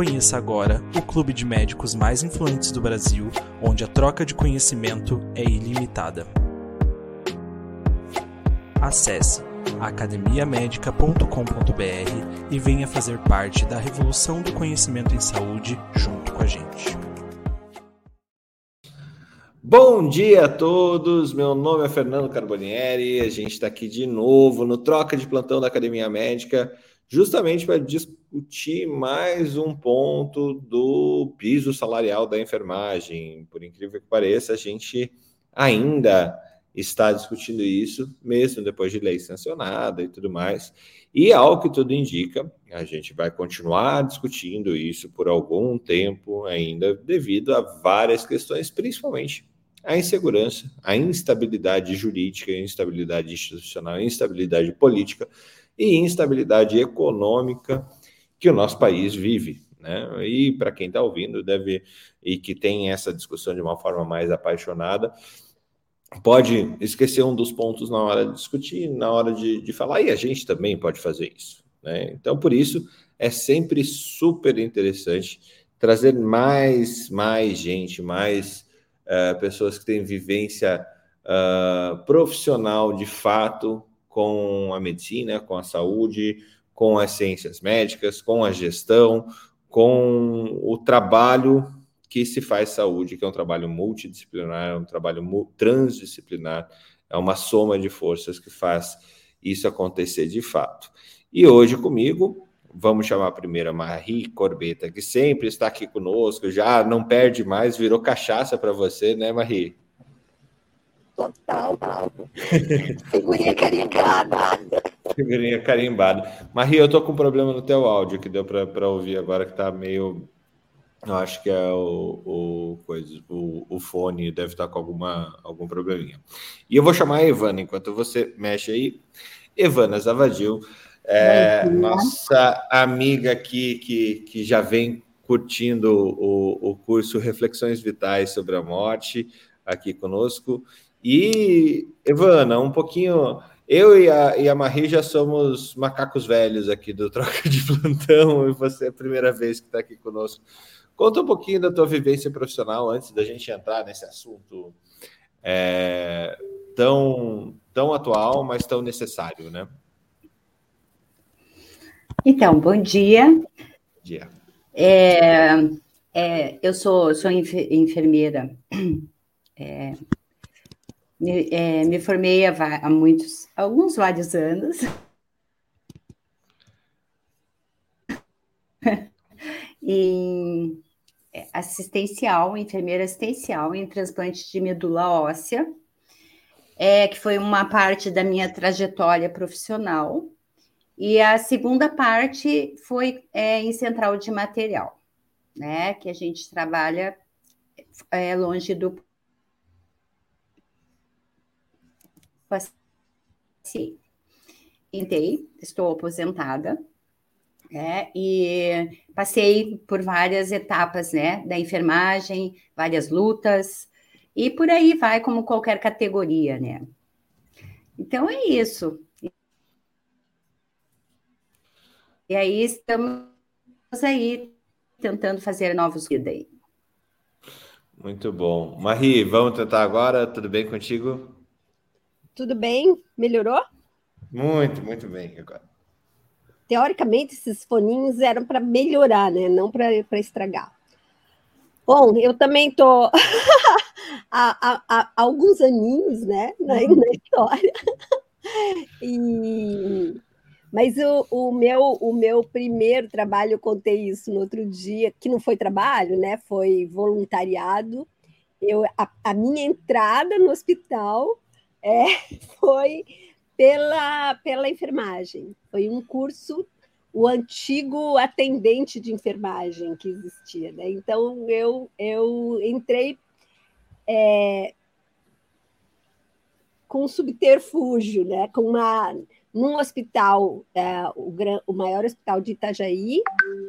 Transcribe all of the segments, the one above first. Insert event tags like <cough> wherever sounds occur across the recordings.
Conheça agora o clube de médicos mais influentes do Brasil, onde a troca de conhecimento é ilimitada. Acesse academiamedica.com.br e venha fazer parte da revolução do conhecimento em saúde junto com a gente. Bom dia a todos, meu nome é Fernando Carbonieri, a gente está aqui de novo no Troca de Plantão da Academia Médica justamente para discutir mais um ponto do piso salarial da enfermagem. Por incrível que pareça, a gente ainda está discutindo isso, mesmo depois de lei sancionada e tudo mais. E ao que tudo indica, a gente vai continuar discutindo isso por algum tempo ainda, devido a várias questões, principalmente a insegurança, a instabilidade jurídica, a instabilidade institucional, a instabilidade política e instabilidade econômica que o nosso país vive. Né? E para quem está ouvindo, deve e que tem essa discussão de uma forma mais apaixonada, pode esquecer um dos pontos na hora de discutir, na hora de, de falar, e a gente também pode fazer isso. Né? Então, por isso, é sempre super interessante trazer mais, mais gente, mais uh, pessoas que têm vivência uh, profissional de fato com a medicina, com a saúde, com as ciências médicas, com a gestão, com o trabalho que se faz saúde, que é um trabalho multidisciplinar, é um trabalho transdisciplinar, é uma soma de forças que faz isso acontecer de fato. E hoje comigo, vamos chamar primeiro a Marie Corbeta, que sempre está aqui conosco, já não perde mais, virou cachaça para você, né, Marie? Total, Paulo. <laughs> Figurinha carimbada. Figurinha carimbada. Maria, eu tô com um problema no teu áudio que deu para ouvir agora, que tá meio. Eu acho que é o, o, coisa, o, o fone deve estar com alguma, algum probleminha. E eu vou chamar a Evana, enquanto você mexe aí. Evana Zavadil, é, nossa amiga aqui que, que já vem curtindo o, o curso Reflexões Vitais sobre a Morte aqui conosco. E, Evana, um pouquinho. Eu e a, e a Marie já somos macacos velhos aqui do <laughs> Troca de Plantão, e você é a primeira vez que está aqui conosco. Conta um pouquinho da tua vivência profissional antes da gente entrar nesse assunto é, tão, tão atual, mas tão necessário, né? Então, bom dia. Bom dia. É, é, eu sou, sou enfermeira é, me, é, me formei há, há muitos, alguns vários anos. <laughs> em é, assistencial, enfermeira assistencial em transplante de medula óssea, é, que foi uma parte da minha trajetória profissional. E a segunda parte foi é, em central de material, né? Que a gente trabalha é, longe do paciente. Entrei, estou aposentada, né? E passei por várias etapas, né? Da enfermagem, várias lutas, e por aí vai, como qualquer categoria, né? Então é isso. E aí estamos aí tentando fazer novos aí. Muito bom. Marie, vamos tentar agora. Tudo bem contigo? Tudo bem? Melhorou? Muito, muito bem agora. Teoricamente, esses foninhos eram para melhorar, né? Não para estragar. Bom, eu também estou <laughs> há, há, há, alguns aninhos né, na, uhum. na história. <laughs> E, mas o, o, meu, o meu primeiro trabalho, eu contei isso no outro dia, que não foi trabalho, né? Foi voluntariado. Eu, a, a minha entrada no hospital é, <laughs> foi pela, pela enfermagem. Foi um curso, o antigo atendente de enfermagem que existia. Né? Então, eu, eu entrei é, com subterfúgio, né? com uma num hospital, é, o, o, maior hospital de Itajaí,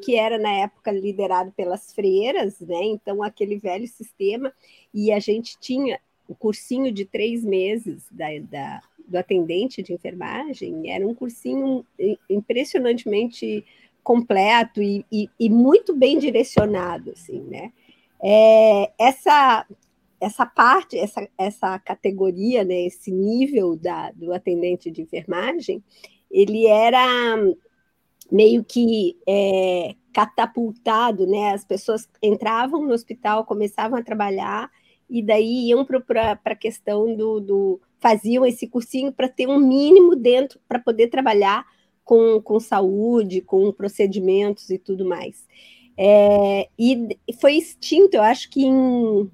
que era na época liderado pelas freiras, né? Então, aquele velho sistema, e a gente tinha o cursinho de três meses da, da, do atendente de enfermagem, era um cursinho impressionantemente completo e, e, e muito bem direcionado, assim, né? É, essa essa parte, essa, essa categoria, né, esse nível da, do atendente de enfermagem, ele era meio que é, catapultado, né? As pessoas entravam no hospital, começavam a trabalhar e daí iam para a questão do, do, faziam esse cursinho para ter um mínimo dentro para poder trabalhar com, com saúde, com procedimentos e tudo mais. É, e foi extinto, eu acho que em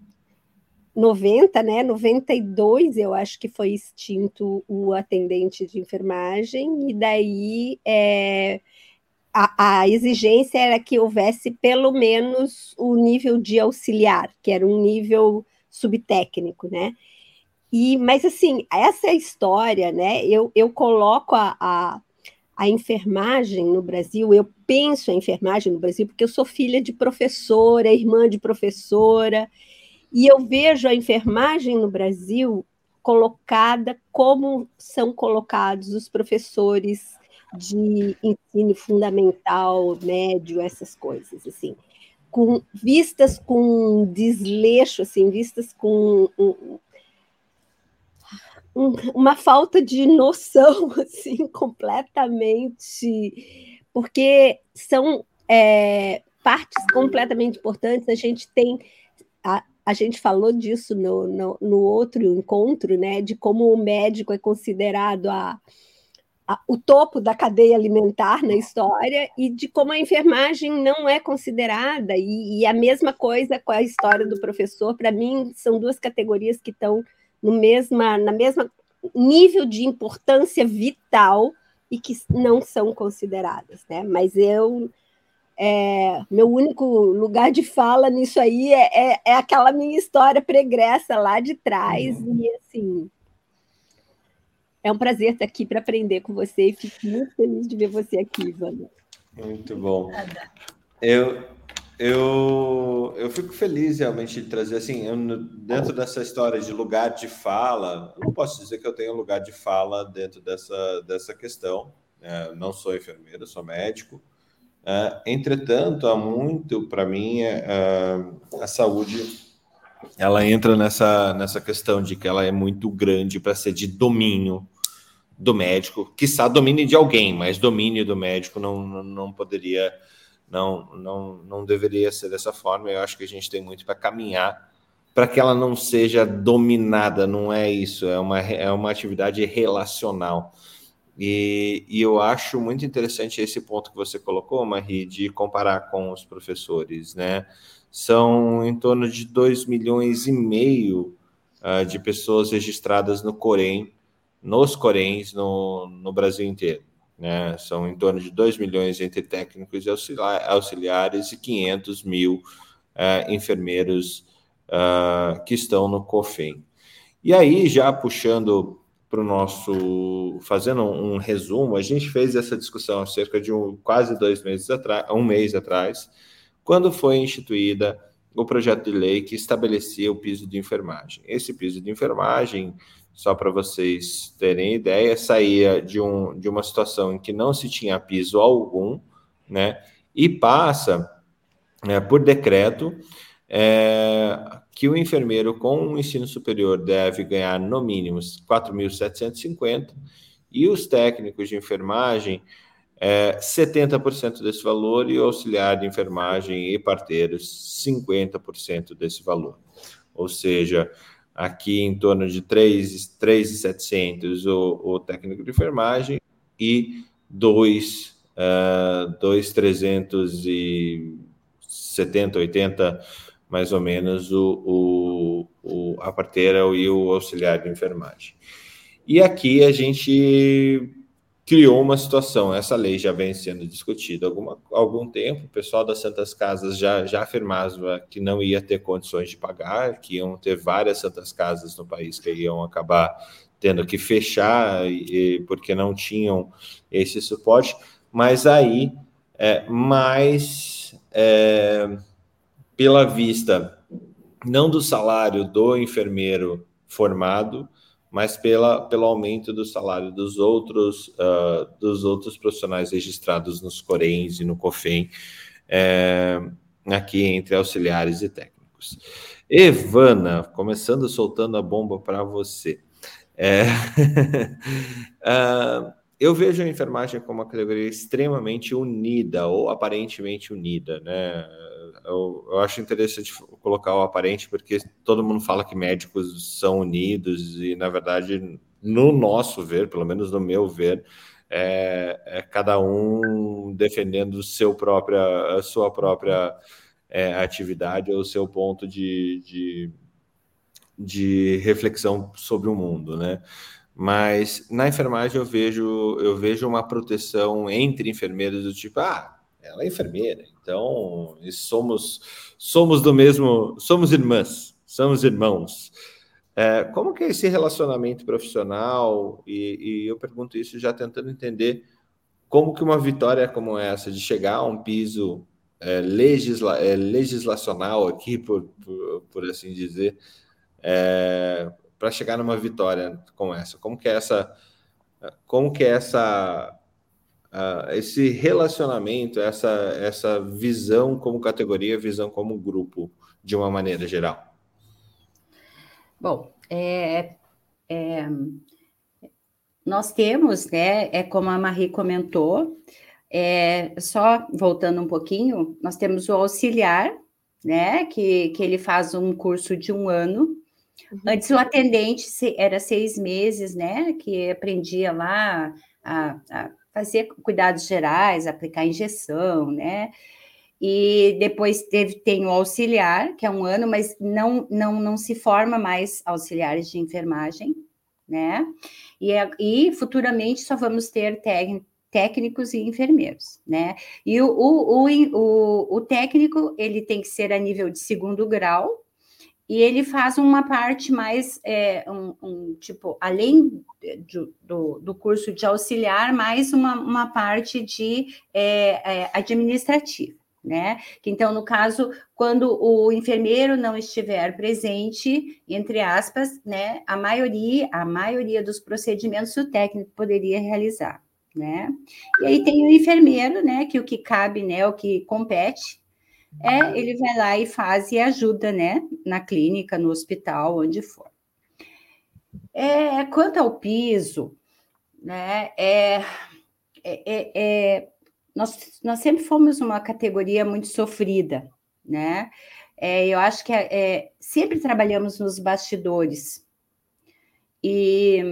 90, né, 92, eu acho que foi extinto o atendente de enfermagem, e daí é, a, a, exigência era que houvesse pelo menos o nível de auxiliar, que era um nível subtécnico, né? E, mas assim, essa história, né? Eu, eu coloco a, a, a enfermagem no Brasil, eu penso a enfermagem no Brasil, porque eu sou filha de professora, irmã de professora, e eu vejo a enfermagem no Brasil colocada como são colocados os professores de ensino fundamental, médio, essas coisas, assim, com vistas com desleixo, assim, vistas com um, um, uma falta de noção, <laughs> assim, completamente, porque são é, partes completamente importantes. A gente tem a, a gente falou disso no, no, no, outro encontro, né? De como o médico é considerado a, o topo da cadeia alimentar na história e de como a enfermagem não é considerada. E, e a mesma coisa com a história do professor. Para mim, são duas categorias que estão no mesma, na mesma nível de importância vital e que não são consideradas, né? Mas eu é, meu único lugar de fala nisso aí é, é, é, aquela minha história pregressa lá de trás. Uhum. E assim, é um prazer estar aqui para aprender com você e fico muito feliz de ver você aqui, Ivana. Muito bom. Eu, eu, eu fico feliz realmente de trazer assim, eu, dentro dessa história de lugar de fala, eu não posso dizer que eu tenho lugar de fala dentro dessa, dessa questão. Né? Não sou enfermeiro, sou médico. Uh, entretanto, há muito, para mim, uh, a saúde ela entra nessa, nessa questão de que ela é muito grande para ser de domínio do médico, quiçá domínio de alguém, mas domínio do médico não, não, não poderia, não, não, não deveria ser dessa forma. Eu acho que a gente tem muito para caminhar para que ela não seja dominada, não é isso, é uma, é uma atividade relacional. E, e, eu acho muito interessante esse ponto que você colocou, Marie, de comparar com os professores, né? São em torno de 2 milhões e meio uh, de pessoas registradas no Corém, nos Coréns, no, no Brasil inteiro. Né? São em torno de 2 milhões entre técnicos e auxiliares e 500 mil uh, enfermeiros uh, que estão no COFEM. E aí, já puxando para o nosso. Fazendo um resumo, a gente fez essa discussão cerca de um, quase dois meses atrás, um mês atrás, quando foi instituída o projeto de lei que estabelecia o piso de enfermagem. Esse piso de enfermagem, só para vocês terem ideia, saía de, um, de uma situação em que não se tinha piso algum, né? E passa né, por decreto é, que o enfermeiro com um ensino superior deve ganhar no mínimo 4.750 e os técnicos de enfermagem é, 70% desse valor e o auxiliar de enfermagem e parteiros 50% desse valor. Ou seja, aqui em torno de 3,700 o, o técnico de enfermagem e 2, uh, 2,370, 80 mais ou menos o, o, o, a parteira e o auxiliar de enfermagem. E aqui a gente criou uma situação. Essa lei já vem sendo discutida há algum tempo. O pessoal das Santas Casas já, já afirmava que não ia ter condições de pagar, que iam ter várias Santas Casas no país que iam acabar tendo que fechar e, porque não tinham esse suporte. Mas aí, é, mais é, pela vista não do salário do enfermeiro formado, mas pela, pelo aumento do salário dos outros, uh, dos outros profissionais registrados nos Corems e no COFEM, é, aqui entre auxiliares e técnicos. Evana, começando soltando a bomba para você. É, uh, <laughs> eu vejo a enfermagem como uma categoria extremamente unida, ou aparentemente unida, né? Eu, eu, acho interessante colocar o aparente, porque todo mundo fala que médicos são unidos, e na verdade, no nosso ver, pelo menos no meu ver, é, é cada um defendendo seu própria, a sua própria é, atividade ou seu ponto de, de, de reflexão sobre o mundo, né? Mas na enfermagem eu vejo eu vejo uma proteção entre enfermeiros do tipo, ah, ela é enfermeira, então somos somos do mesmo, somos irmãs, somos irmãos. É, como que é esse relacionamento profissional? E, e, eu pergunto isso já tentando entender como que uma vitória como essa, de chegar a um piso é, legisla, é, legislacional aqui, por, por, por assim dizer, é, para chegar numa vitória como essa? Como que é essa, como que é essa, uh, esse relacionamento, essa, essa visão como categoria, visão como grupo, de uma maneira geral? Bom, é, é, nós temos, né, é como a Marie comentou, é, só voltando um pouquinho, nós temos o auxiliar, né, que, que ele faz um curso de um ano, Uhum. Antes o atendente era seis meses, né? Que aprendia lá a, a fazer cuidados gerais, aplicar injeção, né? E depois teve, tem o auxiliar, que é um ano, mas não, não, não se forma mais auxiliares de enfermagem, né? E, é, e futuramente só vamos ter técnicos e enfermeiros, né? E o, o, o, o, o técnico, ele tem que ser a nível de segundo grau, e ele faz uma parte mais, é, um, um, tipo, além de, do, do curso de auxiliar, mais uma, uma parte de é, é, administrativa, né? Então, no caso, quando o enfermeiro não estiver presente, entre aspas, né, a maioria, a maioria dos procedimentos o técnico poderia realizar, né? E aí tem o enfermeiro, né, que o que cabe, né, o que compete, é, ele vai lá e faz e ajuda, né? Na clínica, no hospital, onde for. É, quanto ao piso, né? É, é, é, é, nós, nós sempre fomos uma categoria muito sofrida, né? É, eu acho que é, é sempre trabalhamos nos bastidores. E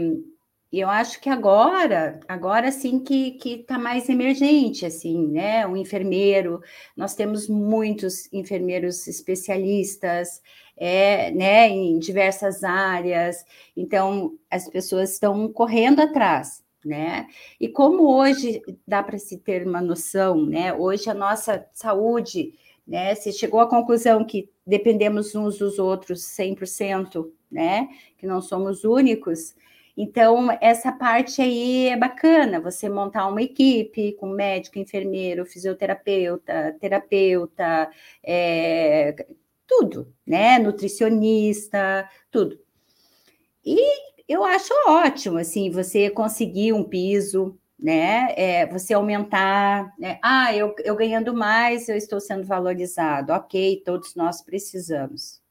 e eu acho que agora, agora sim que que está mais emergente, assim, né? O enfermeiro, nós temos muitos enfermeiros especialistas, é, né? Em diversas áreas. Então, as pessoas estão correndo atrás, né? E como hoje dá para se ter uma noção, né? Hoje a nossa saúde, né? Se chegou à conclusão que dependemos uns dos outros 100%, né? Que não somos únicos então, essa parte aí é bacana, você montar uma equipe com médico, enfermeiro, fisioterapeuta, terapeuta, é, tudo, né? Nutricionista, tudo. E eu acho ótimo, assim, você conseguir um piso, né? É, você aumentar, né? ah, eu, eu ganhando mais, eu estou sendo valorizado. Ok, todos nós precisamos.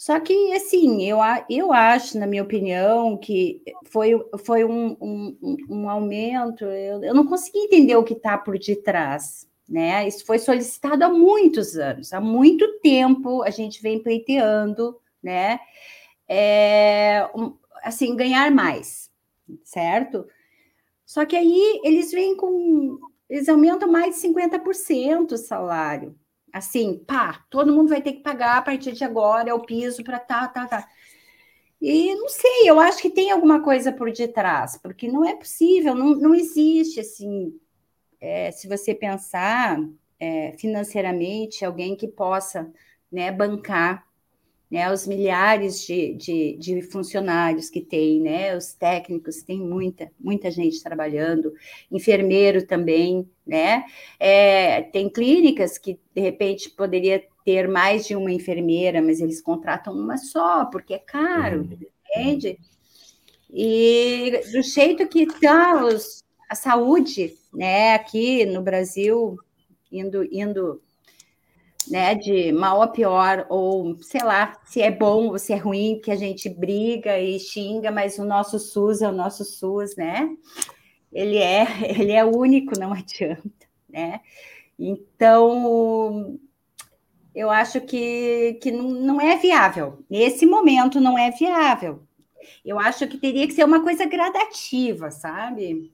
Só que, assim, eu, eu acho, na minha opinião, que foi, foi um, um, um aumento. Eu, eu não consegui entender o que está por detrás. Né? Isso foi solicitado há muitos anos, há muito tempo a gente vem pleiteando, né? É, um, assim, ganhar mais, certo? Só que aí eles vêm com. Eles aumentam mais de 50% o salário. Assim, pá, todo mundo vai ter que pagar a partir de agora, é o piso para tá, tá, tá. E não sei, eu acho que tem alguma coisa por detrás, porque não é possível, não, não existe assim. É, se você pensar é, financeiramente, alguém que possa né, bancar né, os milhares de, de, de, funcionários que tem, né, os técnicos, tem muita, muita gente trabalhando, enfermeiro também, né, é, tem clínicas que, de repente, poderia ter mais de uma enfermeira, mas eles contratam uma só, porque é caro, uhum. entende? E do jeito que está a saúde, né, aqui no Brasil, indo, indo né, de mal a pior, ou sei lá, se é bom ou se é ruim, que a gente briga e xinga, mas o nosso SUS é o nosso SUS, né? Ele é, <laughs> ele é único, não <laughs> adianta, né? Então, eu acho que, que não é viável. Nesse momento não é viável. Eu acho que teria que ser uma coisa gradativa, sabe?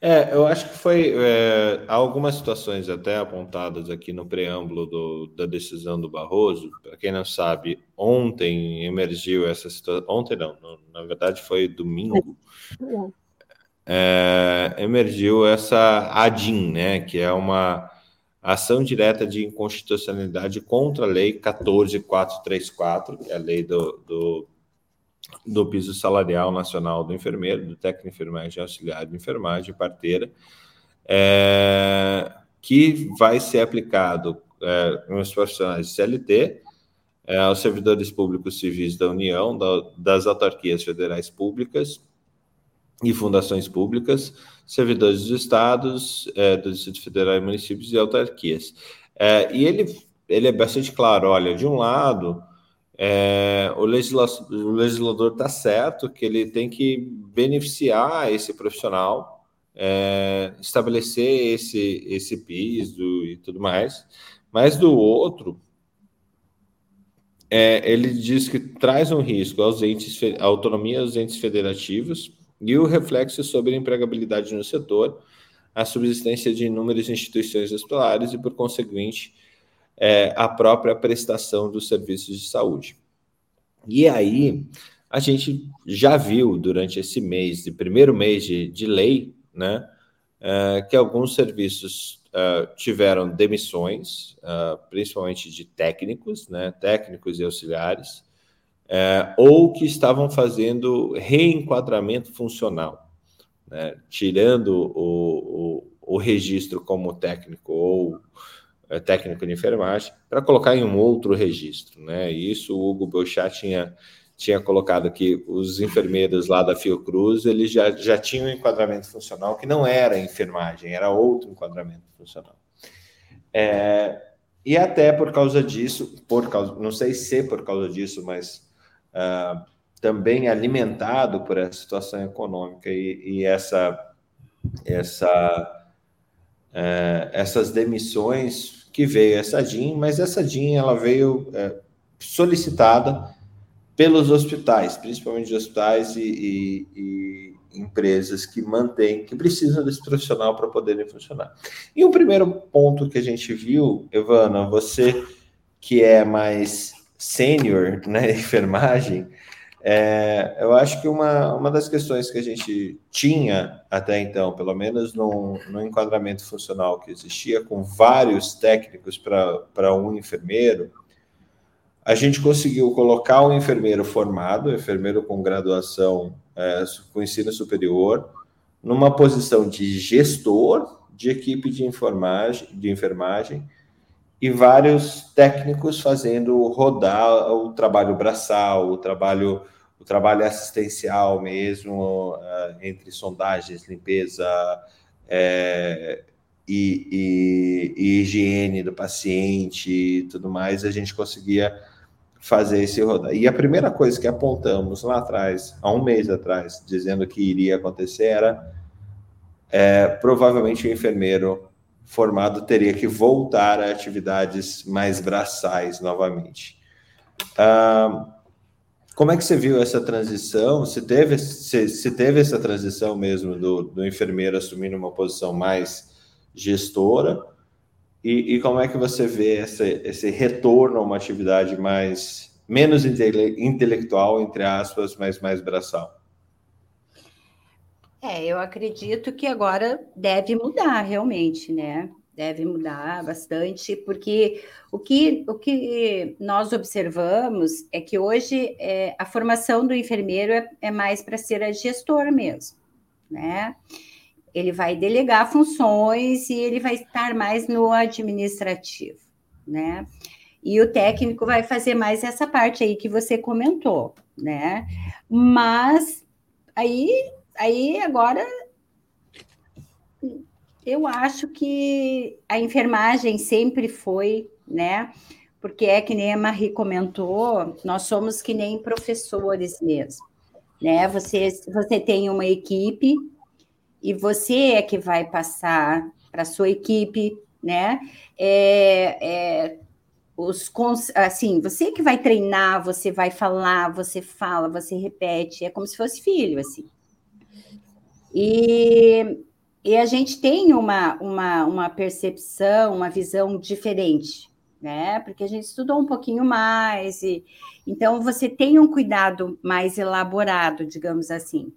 É, eu acho que foi. É, há algumas situações até apontadas aqui no preâmbulo do, da decisão do Barroso. Para quem não sabe, ontem emergiu essa situação. Ontem não, na verdade foi domingo. É, emergiu essa ADIM, né, que é uma ação direta de inconstitucionalidade contra a Lei 14434, que é a lei do, do do piso salarial nacional do enfermeiro, do técnico de enfermagem, auxiliar de enfermagem, parteira, é, que vai ser aplicado é, nos profissionais de CLT, é, aos servidores públicos civis da União, da, das autarquias federais públicas e fundações públicas, servidores dos estados, é, do Distrito Federal e municípios e autarquias. É, e ele, ele é bastante claro, olha, de um lado, é, o, legisla o legislador está certo que ele tem que beneficiar esse profissional, é, estabelecer esse, esse piso e tudo mais, mas do outro, é, ele diz que traz um risco aos entes, à autonomia dos entes federativos e o reflexo sobre a empregabilidade no setor, a subsistência de inúmeras instituições hospitalares e, por conseguinte, é, a própria prestação dos serviços de saúde. E aí, a gente já viu durante esse mês, de primeiro mês de, de lei, né, é, que alguns serviços é, tiveram demissões, é, principalmente de técnicos, né, técnicos e auxiliares, é, ou que estavam fazendo reenquadramento funcional, né, tirando o, o, o registro como técnico ou técnico de enfermagem, para colocar em um outro registro. Né? Isso o Hugo Belchat tinha, tinha colocado que os enfermeiros lá da Fiocruz eles já, já tinham um enquadramento funcional que não era enfermagem, era outro enquadramento funcional. É, e até por causa disso, por causa, não sei se por causa disso, mas uh, também alimentado por essa situação econômica e, e essa, essa, uh, essas demissões que veio essa DIN, mas essa DIN ela veio é, solicitada pelos hospitais, principalmente hospitais e, e, e, empresas que mantêm, que precisam desse profissional para poderem funcionar. E o primeiro ponto que a gente viu, Evana, você que é mais sênior na <laughs> enfermagem, é, eu acho que uma, uma das questões que a gente tinha até então, pelo menos no, no enquadramento funcional que existia, com vários técnicos para um enfermeiro, a gente conseguiu colocar um enfermeiro formado, enfermeiro com graduação é, com ensino superior, numa posição de gestor de equipe de, de enfermagem e vários técnicos fazendo rodar o trabalho braçal, o trabalho, o trabalho assistencial mesmo, uh, entre sondagens, limpeza é, e, e, e, higiene do paciente e tudo mais, a gente conseguia fazer esse rodar. E a primeira coisa que apontamos lá atrás, há um mês atrás, dizendo que iria acontecer, era é, provavelmente o enfermeiro formado teria que voltar a atividades mais braçais novamente. Como é que você viu essa transição? Se teve, se, se teve essa transição mesmo do, do enfermeiro assumindo uma posição mais gestora? E, e, como é que você vê esse, esse retorno a uma atividade mais menos intele, intelectual, entre aspas, mas mais braçal? É, eu acredito que agora deve mudar realmente, né? Deve mudar bastante, porque o que, o que nós observamos é que hoje é, a formação do enfermeiro é, é mais para ser gestor mesmo, né? Ele vai delegar funções e ele vai estar mais no administrativo, né? E o técnico vai fazer mais essa parte aí que você comentou, né? Mas aí aí agora eu acho que a enfermagem sempre foi, né? Porque é que nem a Marie comentou, nós somos que nem professores mesmo, né? Você, você tem uma equipe e você é que vai passar para sua equipe, né? É, é, os assim, você que vai treinar, você vai falar, você fala, você repete, é como se fosse filho, assim. E, e a gente tem uma, uma, uma percepção, uma visão diferente, né? Porque a gente estudou um pouquinho mais, e então você tem um cuidado mais elaborado, digamos assim.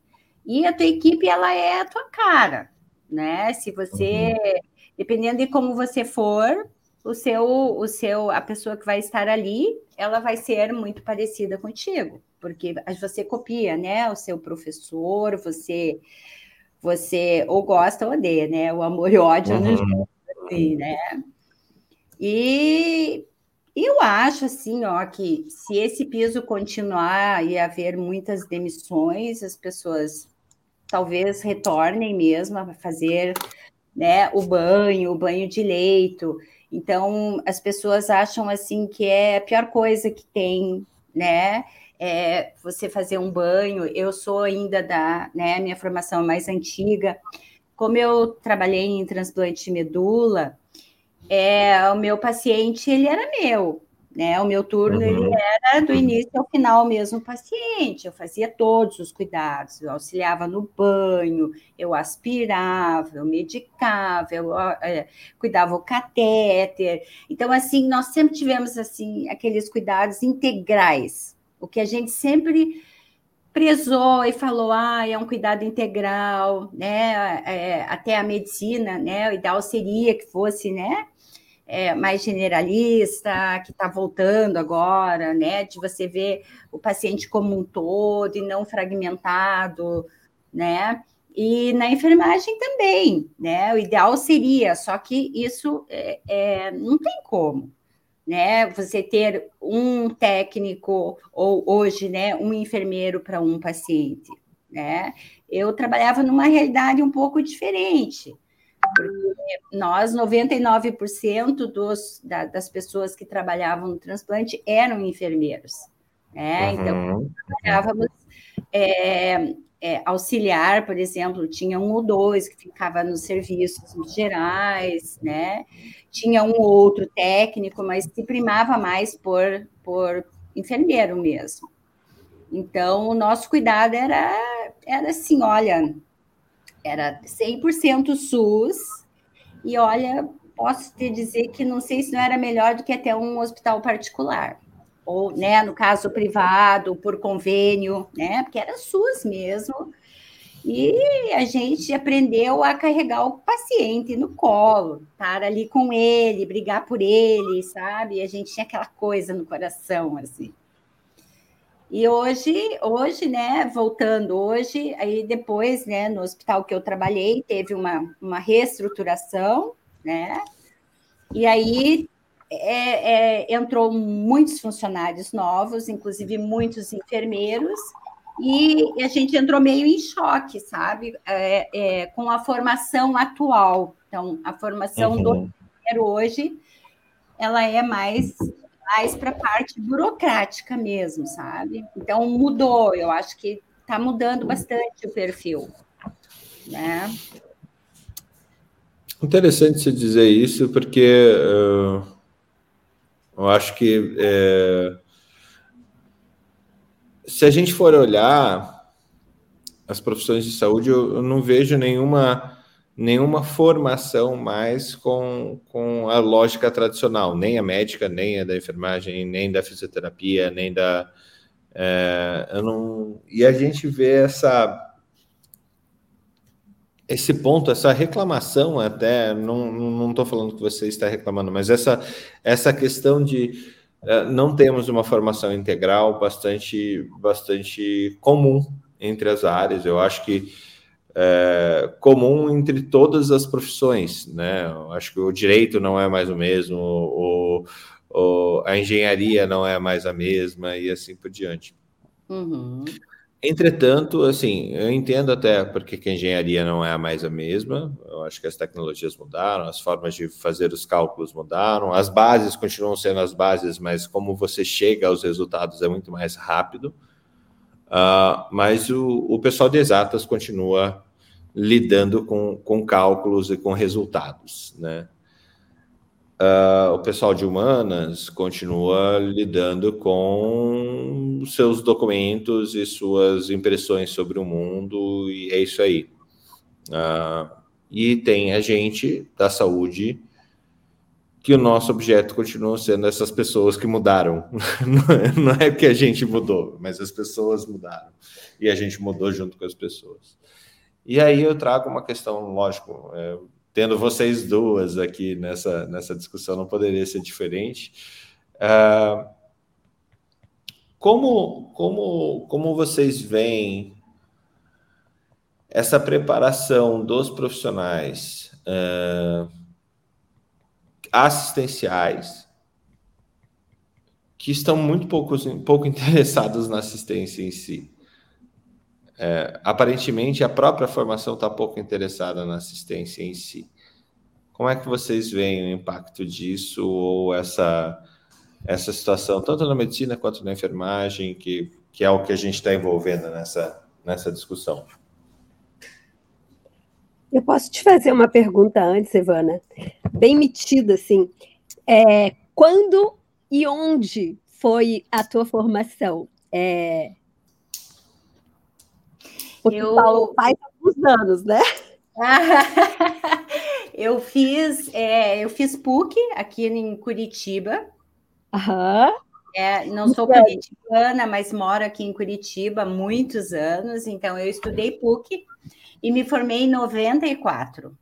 E a tua equipe, ela é a tua cara, né? Se você, uhum. dependendo de como você for, o seu, o seu, a pessoa que vai estar ali, ela vai ser muito parecida contigo, porque você copia, né? O seu professor, você você ou gosta ou odeia, né? O amor e o ódio uhum. assim, né? E eu acho assim, ó, que se esse piso continuar e haver muitas demissões, as pessoas talvez retornem mesmo a fazer né, o banho, o banho de leito. Então, as pessoas acham assim que é a pior coisa que tem, né? É, você fazer um banho. Eu sou ainda da, né, minha formação mais antiga. Como eu trabalhei em transplante de medula, é, o meu paciente, ele era meu, né? O meu turno, uhum. ele era do início ao final mesmo paciente. Eu fazia todos os cuidados, eu auxiliava no banho, eu aspirava, eu medicava, eu é, cuidava o catéter. Então, assim, nós sempre tivemos, assim, aqueles cuidados integrais, o que a gente sempre prezou e falou, ah, é um cuidado integral, né? É, até a medicina, né? O ideal seria que fosse, né? É, mais generalista, que está voltando agora, né? De você ver o paciente como um todo e não fragmentado, né? E na enfermagem também, né? O ideal seria, só que isso é, é não tem como, né? Você ter um técnico ou hoje, né, um enfermeiro para um paciente, né? Eu trabalhava numa realidade um pouco diferente. Porque nós, 99% dos, da, das pessoas que trabalhavam no transplante eram enfermeiros. Né? Então, uhum. Então, trabalhávamos é, é, auxiliar, por exemplo, tinha um ou dois que ficava nos serviços gerais, né? Tinha um ou outro técnico, mas se primava mais por, por enfermeiro mesmo. Então, o nosso cuidado era, era assim, olha, era 100% SUS, e olha, posso te dizer que não sei se não era melhor do que até um hospital particular ou, né, no caso privado, por convênio, né, porque era SUS mesmo. E a gente aprendeu a carregar o paciente no colo, estar ali com ele, brigar por ele, sabe? E a gente tinha aquela coisa no coração, assim. E hoje, hoje, né, voltando hoje, aí depois, né, no hospital que eu trabalhei, teve uma, uma reestruturação, né? E aí é, é, entrou muitos funcionários novos, inclusive muitos enfermeiros, e a gente entrou meio em choque, sabe, é, é com a formação atual. Então, a formação uhum. do enfermeiro hoje, ela é mais mais para a parte burocrática mesmo, sabe? Então mudou, eu acho que está mudando bastante o perfil, né? Interessante você dizer isso, porque uh, eu acho que é, se a gente for olhar as profissões de saúde, eu, eu não vejo nenhuma nenhuma formação mais com, com a lógica tradicional, nem a médica, nem a da enfermagem, nem da fisioterapia, nem da. É, eu não, e a gente vê essa esse ponto, essa reclamação até, não estou falando que você está reclamando, mas essa, essa questão de uh, não temos uma formação integral bastante, bastante comum entre as áreas. Eu acho que é, comum entre todas as profissões, né? Eu acho que o direito não é mais o mesmo, o, o, a engenharia não é mais a mesma e assim por diante. Uhum. Entretanto, assim, eu entendo até porque a engenharia não é mais a mesma. Eu acho que as tecnologias mudaram, as formas de fazer os cálculos mudaram, as bases continuam sendo as bases, mas como você chega aos resultados é muito mais rápido. Uh, mas o, o pessoal de exatas continua lidando com, com cálculos e com resultados, né? Uh, o pessoal de humanas continua lidando com seus documentos e suas impressões sobre o mundo, e é isso aí. Uh, e tem a gente da saúde que o nosso objeto continua sendo essas pessoas que mudaram. <laughs> Não é que a gente mudou, mas as pessoas mudaram. E a gente mudou junto com as pessoas. E aí eu trago uma questão, lógico, é, tendo vocês duas aqui nessa, nessa discussão, não poderia ser diferente. É, como, como, como vocês veem essa preparação dos profissionais? É, assistenciais que estão muito pouco, pouco <laughs> interessados na assistência em si. É, aparentemente, a própria formação está pouco interessada na assistência em si. Como é que vocês veem o impacto disso ou essa, essa situação, tanto na medicina quanto na enfermagem, que, que é o que a gente está envolvendo nessa, nessa discussão? Eu posso te fazer uma pergunta antes, Ivana, bem metida, assim. É, quando e onde foi a tua formação? É... Porque eu... Paulo faz alguns anos, né? <laughs> eu fiz, é, eu fiz PUC aqui em Curitiba. Aham. É, não sou curitibana, mas moro aqui em Curitiba há muitos anos, então eu estudei PUC e me formei em 94.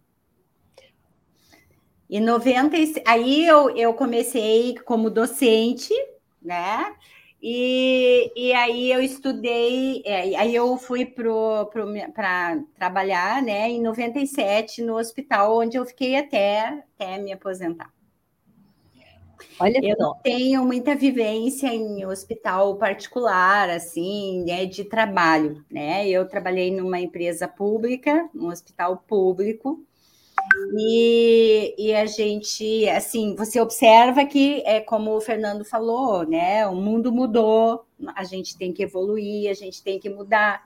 E 90, aí eu, eu comecei como docente, né? E, e aí eu estudei, é, aí eu fui para trabalhar, né, em 97 no hospital, onde eu fiquei até, até me aposentar. Olha eu não tenho muita vivência em hospital particular, assim, né, de trabalho, né? Eu trabalhei numa empresa pública, num hospital público, e, e a gente, assim, você observa que é como o Fernando falou, né? O mundo mudou, a gente tem que evoluir, a gente tem que mudar.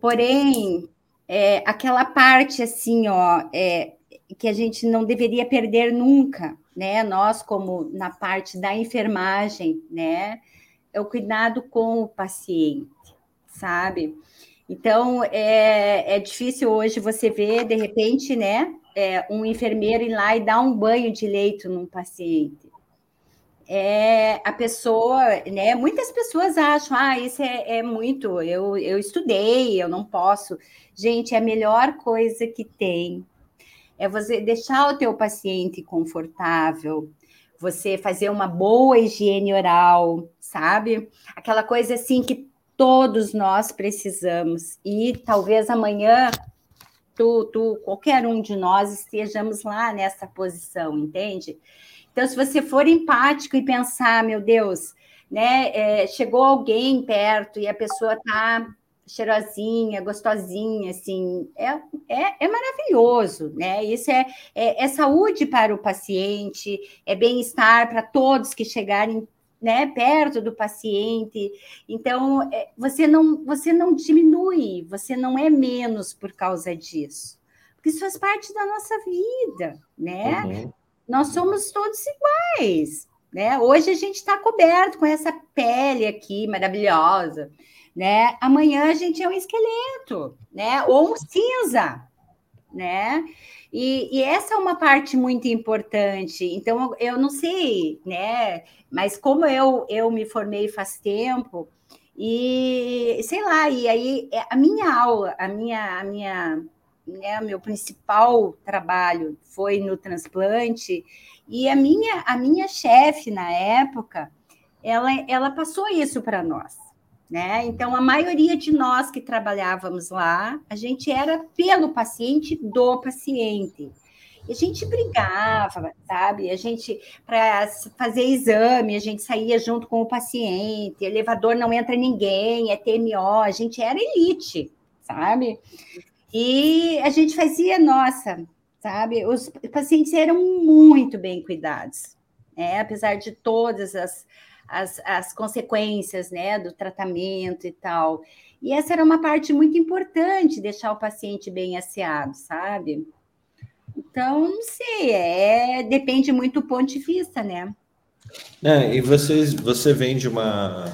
Porém, é, aquela parte assim, ó, é, que a gente não deveria perder nunca, né? Nós, como na parte da enfermagem, né? É o cuidado com o paciente, sabe? Então, é, é difícil hoje você ver, de repente, né? É, um enfermeiro ir lá e dar um banho de leito num paciente. É, a pessoa, né? Muitas pessoas acham, ah, isso é, é muito, eu, eu estudei, eu não posso. Gente, é a melhor coisa que tem é você deixar o teu paciente confortável, você fazer uma boa higiene oral, sabe? Aquela coisa assim que todos nós precisamos. E talvez amanhã tu, tu, qualquer um de nós estejamos lá nessa posição, entende? Então, se você for empático e pensar, meu Deus, né, é, chegou alguém perto e a pessoa está cheirosinha, gostosinha, assim, é, é, é maravilhoso, né? Isso é, é, é saúde para o paciente, é bem-estar para todos que chegarem né, perto do paciente. Então, é, você não, você não diminui, você não é menos por causa disso. Porque isso faz parte da nossa vida, né? Uhum. Nós somos todos iguais, né? Hoje a gente está coberto com essa pele aqui maravilhosa, né? Amanhã a gente é um esqueleto, né? Ou um cinza, né? E, e, essa é uma parte muito importante. Então, eu, não sei, né? Mas como eu, eu me formei faz tempo, e sei lá, e aí é, a minha aula, a minha, a minha, né, meu principal trabalho foi no transplante, e a minha, a minha chefe na época, ela, ela passou isso para nós. Né? Então, a maioria de nós que trabalhávamos lá, a gente era pelo paciente do paciente. E a gente brigava, sabe? A gente, para fazer exame, a gente saía junto com o paciente, elevador não entra ninguém, é TMO, a gente era elite, sabe? E a gente fazia, nossa, sabe? Os pacientes eram muito bem cuidados, né? apesar de todas as as, as consequências né, do tratamento e tal. E essa era uma parte muito importante, deixar o paciente bem asseado, sabe? Então, não sei, é, depende muito do ponto de vista, né? É, e vocês, você vem de uma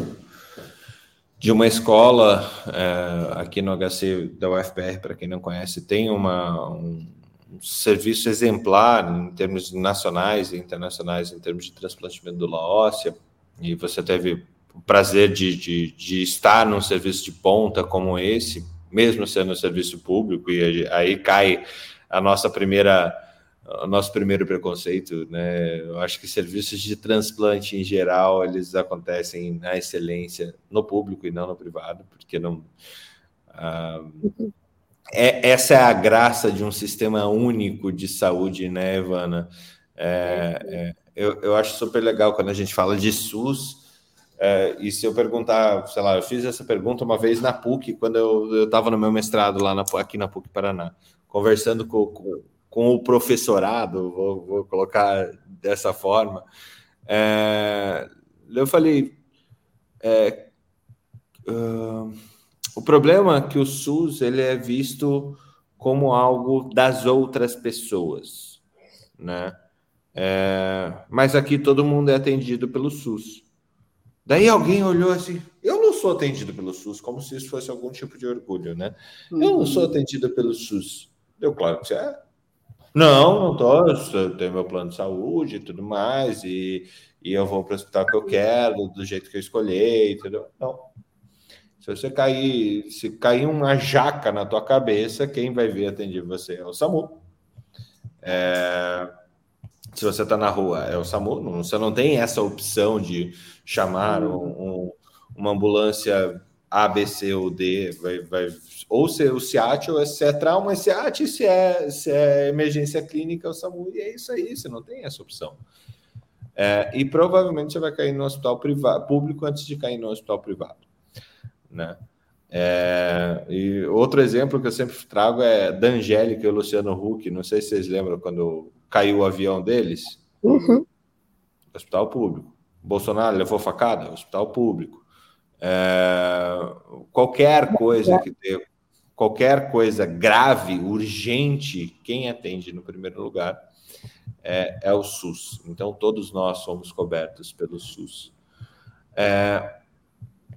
de uma escola é, aqui no HC da UFPR, para quem não conhece, tem uma, um, um, serviço exemplar em termos nacionais e internacionais, em termos de transplante de medula óssea e você teve o prazer de, de, de, estar num serviço de ponta como esse, mesmo sendo um serviço público, e aí cai a nossa primeira o nosso primeiro preconceito, né? Eu acho que serviços de transplante em geral eles acontecem na excelência no público e não no privado, porque não ah, é, essa é a graça de um sistema único de saúde, né, Ivana? É, é, eu, eu acho super legal quando a gente fala de SUS. É, e se eu perguntar, sei lá, eu fiz essa pergunta uma vez na PUC, quando eu estava no meu mestrado lá na, aqui na PUC Paraná, conversando com, com, com o professorado, vou, vou, colocar dessa forma. É, eu falei, é, uh, o problema é que o SUS ele é visto como algo das outras pessoas, né? É, mas aqui todo mundo é atendido pelo SUS. Daí alguém olhou assim: eu não sou atendido pelo SUS, como se isso fosse algum tipo de orgulho, né? Eu não sou atendido pelo SUS. Eu, claro que você é. Não, não tô. Eu tenho meu plano de saúde e tudo mais, e, e eu vou para o hospital que eu quero, do jeito que eu escolhi, entendeu? Não. Se você cair, se cair uma jaca na tua cabeça, quem vai vir atender você é o SAMU. É, se você está na rua, é o SAMU. Não, você não tem essa opção de chamar um, um, uma ambulância A, B, C ou D. Vai, vai, ou se o SEAT, ou se é trauma, é se é, se é emergência clínica, é o SAMU. E é isso aí, você não tem essa opção. É, e provavelmente você vai cair no hospital privado, público antes de cair no hospital privado. Né? É, e outro exemplo que eu sempre trago é da Angélica e o Luciano Huck. Não sei se vocês lembram quando caiu o avião deles? Uhum. Hospital público. Bolsonaro levou facada? Hospital público. É, qualquer coisa que tenha, qualquer coisa grave, urgente, quem atende no primeiro lugar é, é o SUS. Então, todos nós somos cobertos pelo SUS. É,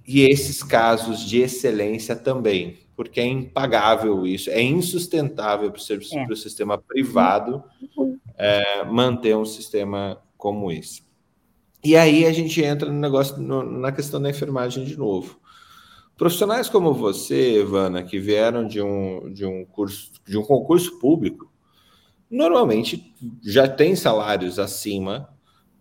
e esses casos de excelência também porque é impagável isso, é insustentável para o, é. sistema privado é, manter um sistema como esse. E aí a gente entra no negócio, no, na questão da enfermagem de novo. Profissionais como você, Ivana, que vieram de um, de um curso, de um concurso público, normalmente já tem salários acima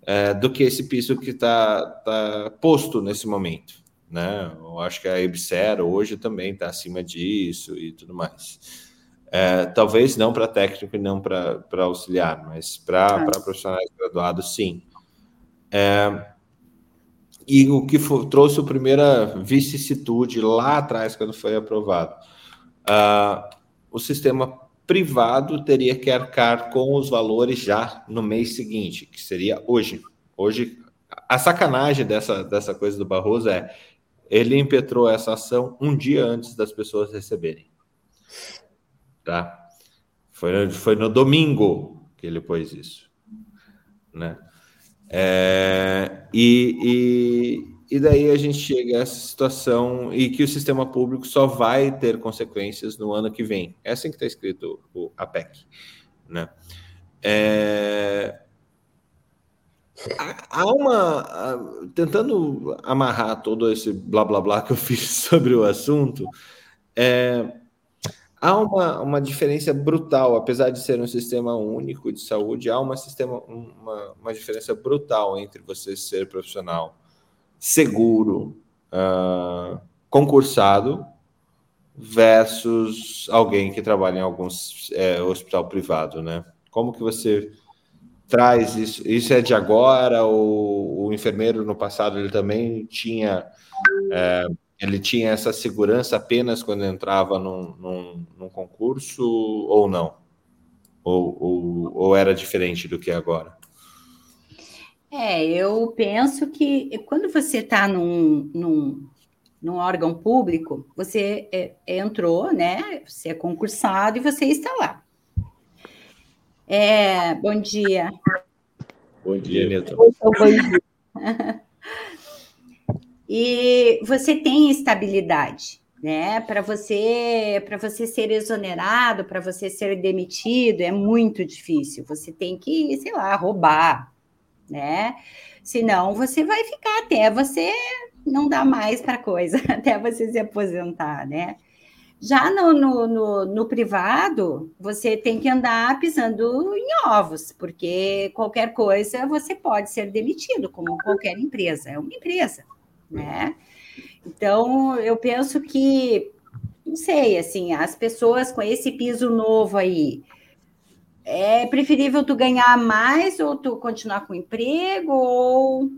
é, do que esse piso que está tá posto nesse momento né? Eu acho que a Ibsero hoje também está acima disso e tudo mais. É, talvez não para técnico e não para auxiliar, mas para ah. profissionais graduados, sim. É, e o que foi, trouxe a primeira vicissitude lá atrás, quando foi aprovado. Uh, o sistema privado teria que arcar com os valores já no mês seguinte, que seria hoje. Hoje, a sacanagem dessa, dessa coisa do Barroso é ele impetrou essa ação um dia antes das pessoas receberem. Tá? Foi, foi no domingo que ele pôs isso. Né? É, e, e, e daí a gente chega a essa situação e que o sistema público só vai ter consequências no ano que vem. É assim que está escrito o APEC. Né? É, há uma. Tentando amarrar todo esse blá blá blá que eu fiz <laughs> sobre o assunto, é, há uma, uma diferença brutal, apesar de ser um sistema único de saúde, há uma, sistema, uma, uma diferença brutal entre você ser profissional seguro, uh, concursado, versus alguém que trabalha em algum é, hospital privado, né? Como que você traz isso? Isso é de agora? Ou o enfermeiro no passado ele também tinha é, ele tinha essa segurança apenas quando entrava num, num, num concurso ou não? Ou, ou, ou, era diferente do que é agora? É, eu penso que quando você está num, num, num, órgão público, você é, entrou, né? Você é concursado e você está lá. É, bom dia. Bom dia, Nilton. Bom dia. <laughs> e você tem estabilidade, né? Para você, para você ser exonerado, para você ser demitido, é muito difícil. Você tem que, sei lá, roubar, né? Senão você vai ficar até você não dar mais para coisa, <laughs> até você se aposentar, né? Já no, no, no, no, privado, você tem que andar pisando em ovos, porque qualquer coisa você pode ser demitido, como qualquer empresa, é uma empresa, né? Então, eu penso que, não sei, assim, as pessoas com esse piso novo aí, é preferível tu ganhar mais ou tu continuar com emprego ou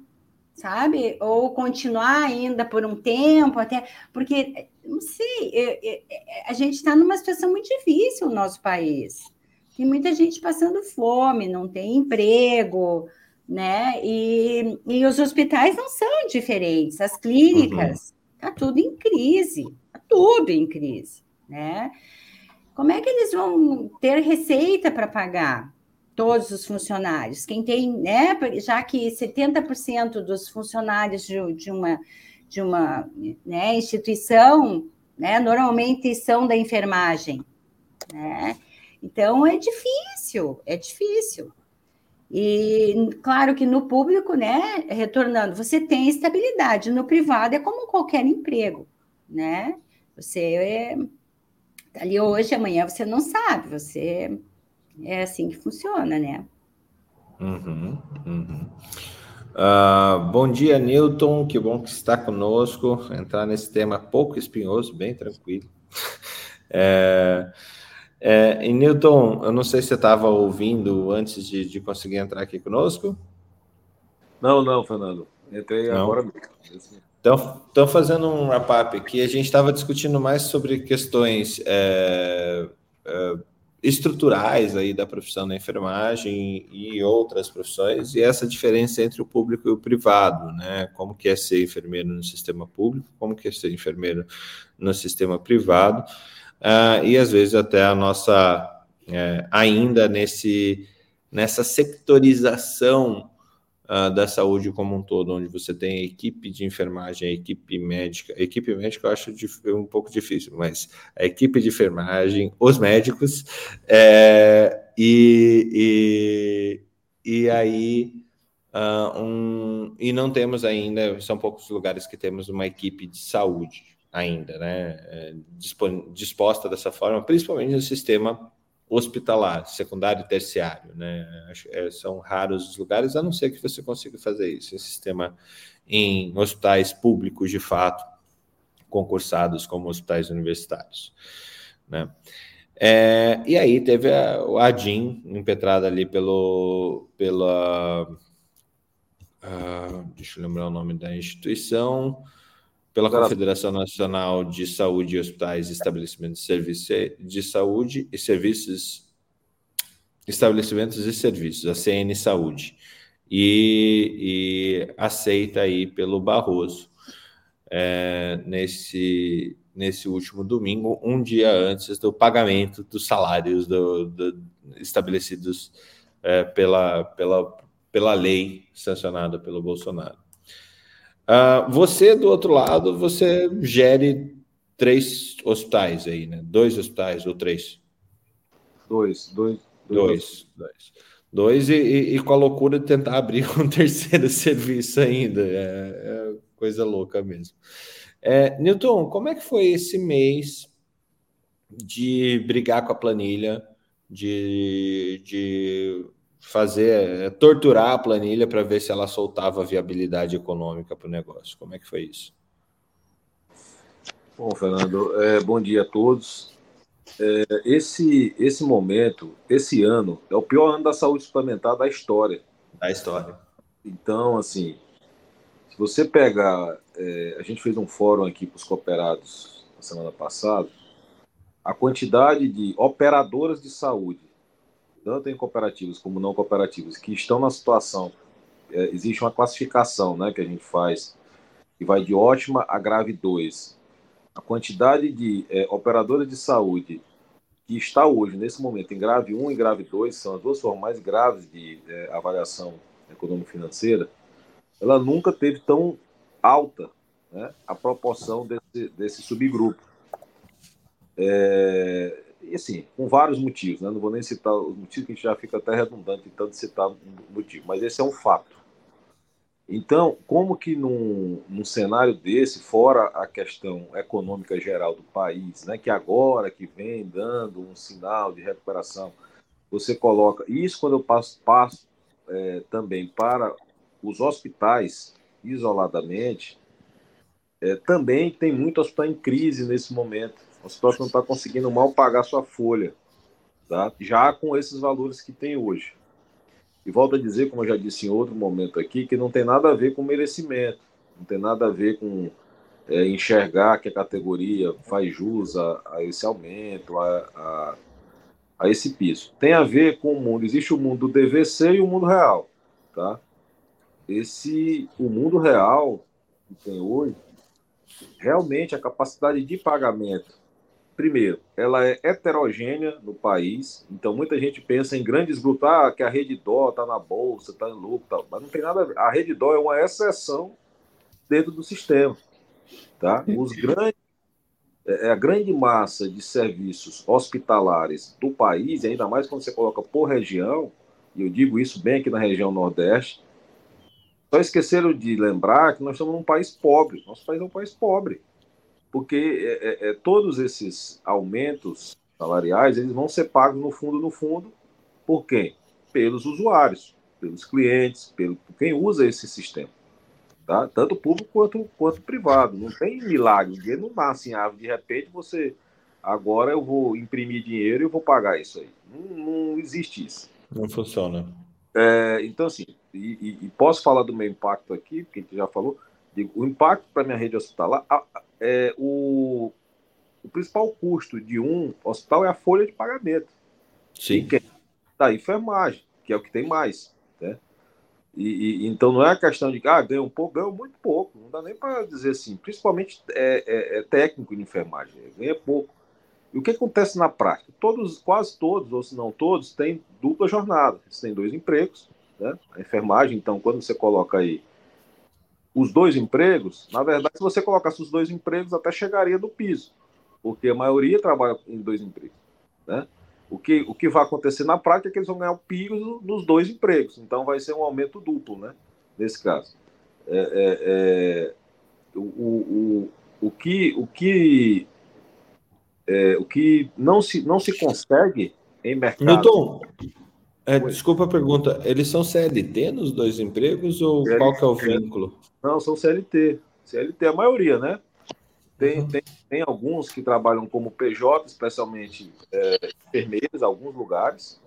sabe? Ou continuar ainda por um tempo, até porque não sei, é, é, é, a gente está numa situação muito difícil no nosso país. Tem muita gente passando fome, não tem emprego, né? E, e os hospitais não são diferentes, as clínicas, está uhum. tudo em crise, está tudo em crise, né? Como é que eles vão ter receita para pagar? todos os funcionários. Quem tem, né, já que 70% dos funcionários de, de uma, de uma né, instituição, né, normalmente são da enfermagem, né? Então é difícil, é difícil. E claro que no público, né, retornando, você tem estabilidade, no privado é como qualquer emprego, né? Você é tá ali hoje, amanhã você não sabe, você é assim que funciona, né? Uhum, uhum. Uh, bom dia, Newton. Que bom que está conosco. Entrar nesse tema pouco espinhoso, bem tranquilo. <laughs> É, é, e Newton, eu não sei se você estava ouvindo antes de, de, conseguir entrar aqui conosco. Não, não, Fernando. Entrei não. agora mesmo. Então, então, fazendo um wrap-up aqui, a gente estava discutindo mais sobre questões é, é estruturais aí da profissão da enfermagem e outras profissões e essa diferença entre o público e o privado, né? Como que é ser enfermeiro no sistema público, como que é ser enfermeiro no sistema privado uh, e às vezes até a nossa é, ainda nesse nessa sectorização uh, da saúde como um todo, onde você tem equipe de enfermagem, equipe médica. Equipe médica eu acho um pouco difícil, mas a equipe de enfermagem, os médicos, é, e, e, e aí. Uh, um, e não temos ainda, são poucos lugares que temos uma equipe de saúde ainda, né? É, disposta dessa forma, principalmente no sistema hospitalar, secundário e terciário, né? É, são raros os lugares, a não ser que você consiga fazer isso em sistema em hospitais públicos de fato, concursados como hospitais universitários, né? É, e aí teve a, o ADIM impetrado ali pelo, pela uh, deixa eu lembrar o nome da instituição, pela Confederação Nacional de Saúde e Hospitais, Estabelecimentos de Serviços de Saúde e Serviços, Estabelecimentos e Serviços, a CN Saúde, e, e aceita aí pelo Barroso é, nesse, nesse último domingo, um dia antes do pagamento dos salários do, do, estabelecidos é, pela, pela, pela lei sancionada pelo Bolsonaro. Uh, você, do outro lado, você gere três hospitais aí, né? Dois hospitais ou três? Dois, dois. Dois. Dois, dois. e, e, e, com a loucura de tentar abrir <laughs> um terceiro serviço ainda. É, é coisa louca mesmo. É, Newton, como é que foi esse mês de brigar com a planilha, de, de fazer, é, torturar a planilha para ver se ela soltava viabilidade econômica para o negócio? Como é que foi isso? Bom, Fernando, é, bom dia a todos. É, esse, esse momento, esse ano, é o pior ano da saúde suplementar da história. Da história. Então, assim, se você pegar. É, a gente fez um fórum aqui para os cooperados na semana passada. A quantidade de operadoras de saúde tanto em cooperativas como não cooperativas, que estão na situação, é, existe uma classificação né, que a gente faz, que vai de ótima a grave 2. A quantidade de é, operadoras de saúde que está hoje, nesse momento, em grave 1 e grave 2, são as duas formas mais graves de é, avaliação econômico-financeira, ela nunca teve tão alta né, a proporção desse, desse subgrupo. É, e assim, com vários motivos, né? não vou nem citar os motivos, que a gente já fica até redundante em tanto citar um motivo, mas esse é um fato. Então, como que num, num cenário desse, fora a questão econômica geral do país, né, que agora que vem dando um sinal de recuperação, você coloca isso quando eu passo, passo é, também para os hospitais isoladamente, é, também tem muito hospital em crise nesse momento uma situação está conseguindo mal pagar sua folha, tá? já com esses valores que tem hoje. E volto a dizer, como eu já disse em outro momento aqui, que não tem nada a ver com merecimento, não tem nada a ver com é, enxergar que a categoria faz jus a, a esse aumento, a, a, a, esse piso. Tem a ver com o mundo, existe o mundo do DVC e o mundo real. Tá? Esse, o mundo real que tem hoje, realmente a capacidade de pagamento primeiro, ela é heterogênea no país, então muita gente pensa em grandes grupos, ah, que a rede dó está na bolsa, está em lucro, tá, mas não tem nada a ver. A rede dó é uma exceção dentro do sistema, tá? Os grandes é, é a grande massa de serviços hospitalares do país, ainda mais quando você coloca por região, e eu digo isso bem aqui na região Nordeste, só esqueceram de lembrar que nós estamos num país pobre. Nosso país é um país pobre porque é, é, é, todos esses aumentos salariais eles vão ser pagos no fundo, no fundo, por quem? Pelos usuários, pelos clientes, pelo por quem usa esse sistema. Tá? Tanto público quanto, quanto privado. Não tem milagre, dinheiro não nasce em árvore, de repente você agora eu vou imprimir dinheiro e eu vou pagar isso aí. Não, não existe isso. Não funciona. É, então, assim, e, e, e, posso falar do meu impacto aqui, porque a gente já falou, digo, o impacto para minha rede hospitalar, a, é, o, o principal custo de um hospital é a folha de pagamento. Sim. Da enfermagem, que é o que tem mais. Né? E, e, então não é a questão de ah, ganha um pouco, ganha muito pouco. Não dá nem para dizer assim, principalmente é, é, é, técnico de enfermagem, ganha pouco. E o que acontece na prática? Todos, quase todos, ou se não todos, têm dupla jornada. Eles têm dois empregos. Né? A enfermagem, então, quando você coloca aí os dois empregos, na verdade, se você colocasse os dois empregos, até chegaria do piso, porque a maioria trabalha em dois empregos. Né? O, que, o que vai acontecer na prática é que eles vão ganhar o piso nos dois empregos, então vai ser um aumento duplo, né? nesse caso. É, é, é, o, o, o, que, o, que, é, o que não se, não se consegue em mercado. Newton, é, desculpa a pergunta, eles são CLT nos dois empregos ou CLT. qual que é o vínculo? Não, são CLT. CLT, a maioria, né? Tem, uhum. tem, tem alguns que trabalham como PJ, especialmente é, enfermeiros, alguns lugares,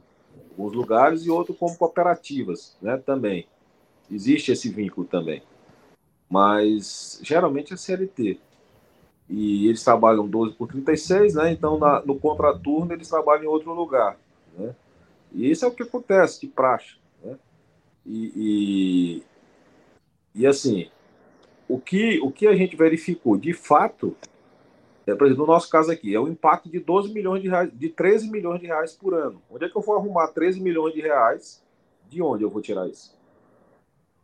alguns lugares, e outros como cooperativas, né? Também. Existe esse vínculo também. Mas geralmente é CLT. E eles trabalham 12 por 36, né? Então na, no contraturno eles trabalham em outro lugar. Né? E isso é o que acontece de praxe. Né? E, e, e assim, o que, o que a gente verificou de fato é, por exemplo, no nosso caso aqui, é o impacto de 12 milhões de reais, de 13 milhões de reais por ano. Onde é que eu vou arrumar 13 milhões de reais? De onde eu vou tirar isso?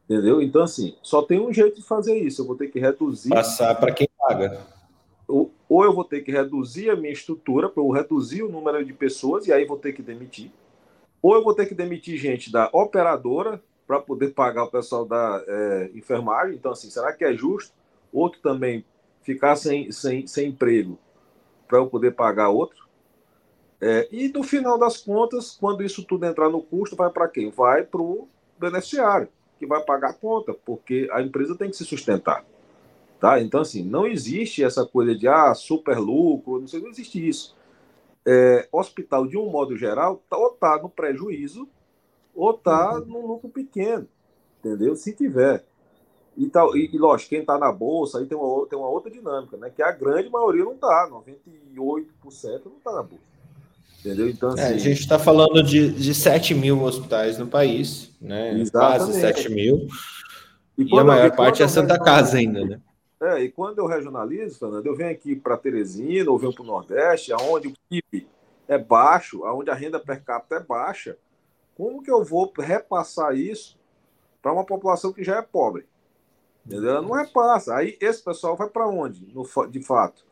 Entendeu? Então, assim, só tem um jeito de fazer isso. Eu vou ter que reduzir. Passar para quem paga. Ou, ou eu vou ter que reduzir a minha estrutura, para eu reduzir o número de pessoas, e aí vou ter que demitir. Ou eu vou ter que demitir gente da operadora para poder pagar o pessoal da é, enfermagem. Então, assim, será que é justo? Outro também ficar sem, sem, sem emprego para eu poder pagar outro. É, e no final das contas, quando isso tudo entrar no custo, vai para quem? Vai para o beneficiário, que vai pagar a conta, porque a empresa tem que se sustentar. Tá? Então, assim, não existe essa coisa de ah, super lucro, não sei, não existe isso. É, hospital, de um modo geral, tá, ou está no prejuízo, ou está uhum. no lucro pequeno, entendeu? Se tiver. E, tal, e, e lógico, quem está na bolsa aí tem uma, tem uma outra dinâmica, né? Que a grande maioria não está, 98% não está na bolsa. Entendeu? Então, assim, é, a assim, gente está falando de, de 7 mil hospitais no país, né? Exatamente. Quase 7 mil. E, e a maior parte é Santa Casa ainda, né? É, e quando eu regionalizo, Fernando, eu venho aqui para Teresina, ou venho para o Nordeste, aonde o PIB é baixo, aonde a renda per capita é baixa, como que eu vou repassar isso para uma população que já é pobre? Entendeu? Não repassa. Aí esse pessoal vai para onde, no, de fato?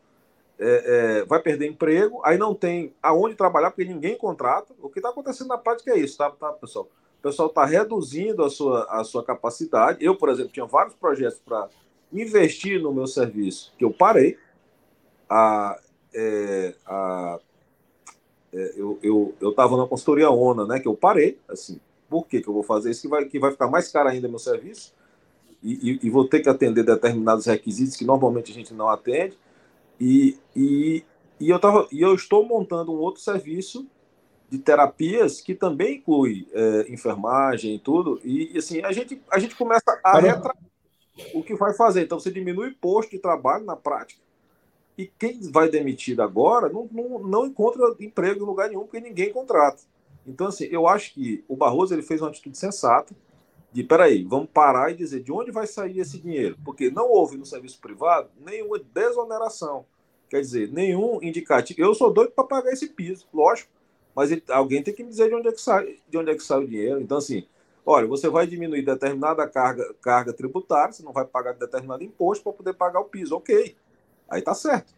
É, é, vai perder emprego, aí não tem aonde trabalhar, porque ninguém contrata. O que está acontecendo na prática é isso, tá, tá pessoal? O pessoal está reduzindo a sua, a sua capacidade. Eu, por exemplo, tinha vários projetos para investir no meu serviço que eu parei. A, é, a, é, eu estava eu, eu na consultoria ONA, né? Que eu parei, assim, por que, que eu vou fazer isso? Que vai, que vai ficar mais caro ainda meu serviço e, e, vou ter que atender determinados requisitos que normalmente a gente não atende. E, e, e, eu, tava, e eu estou montando um outro serviço de terapias que também inclui é, enfermagem e tudo. E, e, assim, a gente, a gente começa a retratar o que vai fazer. Então, você diminui o posto de trabalho na prática. E quem vai demitido agora não, não, não encontra emprego em lugar nenhum, porque ninguém contrata. Então, assim, eu acho que o Barroso ele fez uma atitude sensata de peraí, vamos parar e dizer de onde vai sair esse dinheiro, porque não houve no serviço privado nenhuma desoneração, quer dizer, nenhum indicativo. Eu sou doido para pagar esse piso, lógico, mas ele, alguém tem que me dizer de onde é que sai, de onde é que sai o dinheiro. Então assim, olha, você vai diminuir determinada carga, carga tributária, você não vai pagar determinado imposto para poder pagar o piso, ok? Aí tá certo.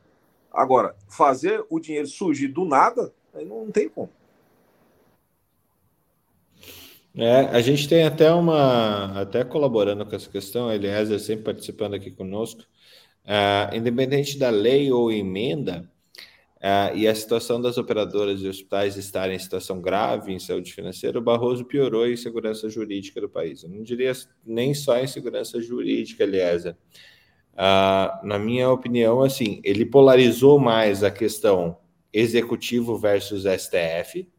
Agora, fazer o dinheiro surgir do nada, aí não, não tem como. É, a gente tem até uma, até colaborando com essa questão, Eliezer sempre participando aqui conosco, uh, independente da lei ou emenda, uh, e a situação das operadoras de hospitais estarem em situação grave em saúde financeira, o Barroso piorou a insegurança jurídica do país. Eu não diria nem só a insegurança jurídica, Eliezer. Uh, na minha opinião, assim, ele polarizou mais a questão executivo versus STF,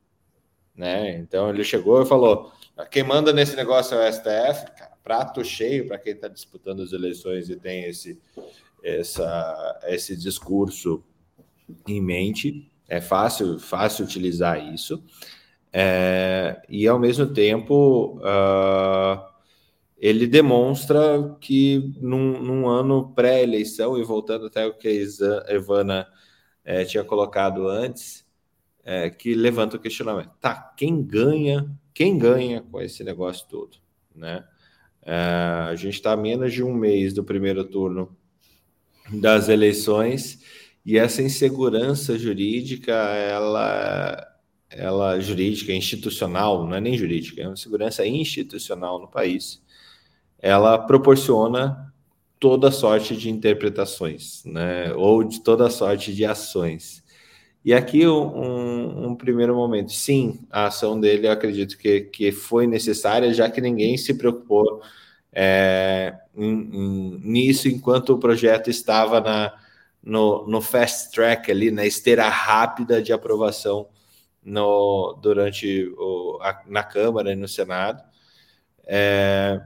né? Então ele chegou e falou: quem manda nesse negócio é o STF, cara, prato cheio para quem está disputando as eleições e tem esse, essa, esse discurso em mente. É fácil, fácil utilizar isso. É, e ao mesmo tempo uh, ele demonstra que num, num ano pré-eleição, e voltando até o que a Ivana é, tinha colocado antes, é, que levanta o questionamento. Tá, quem ganha quem ganha com esse negócio todo, né? É, a gente está menos de um mês do primeiro turno das eleições e essa insegurança jurídica, ela, ela jurídica, institucional, não é nem jurídica, é uma segurança institucional no país, ela proporciona toda sorte de interpretações, né? Ou de toda sorte de ações. E aqui um, um, primeiro momento, sim, a ação dele eu acredito que, que foi necessária, já que ninguém se preocupou é, em, em, nisso enquanto o projeto estava na, no, no fast track ali, na esteira rápida de aprovação no, durante o, a, na Câmara e no Senado. É,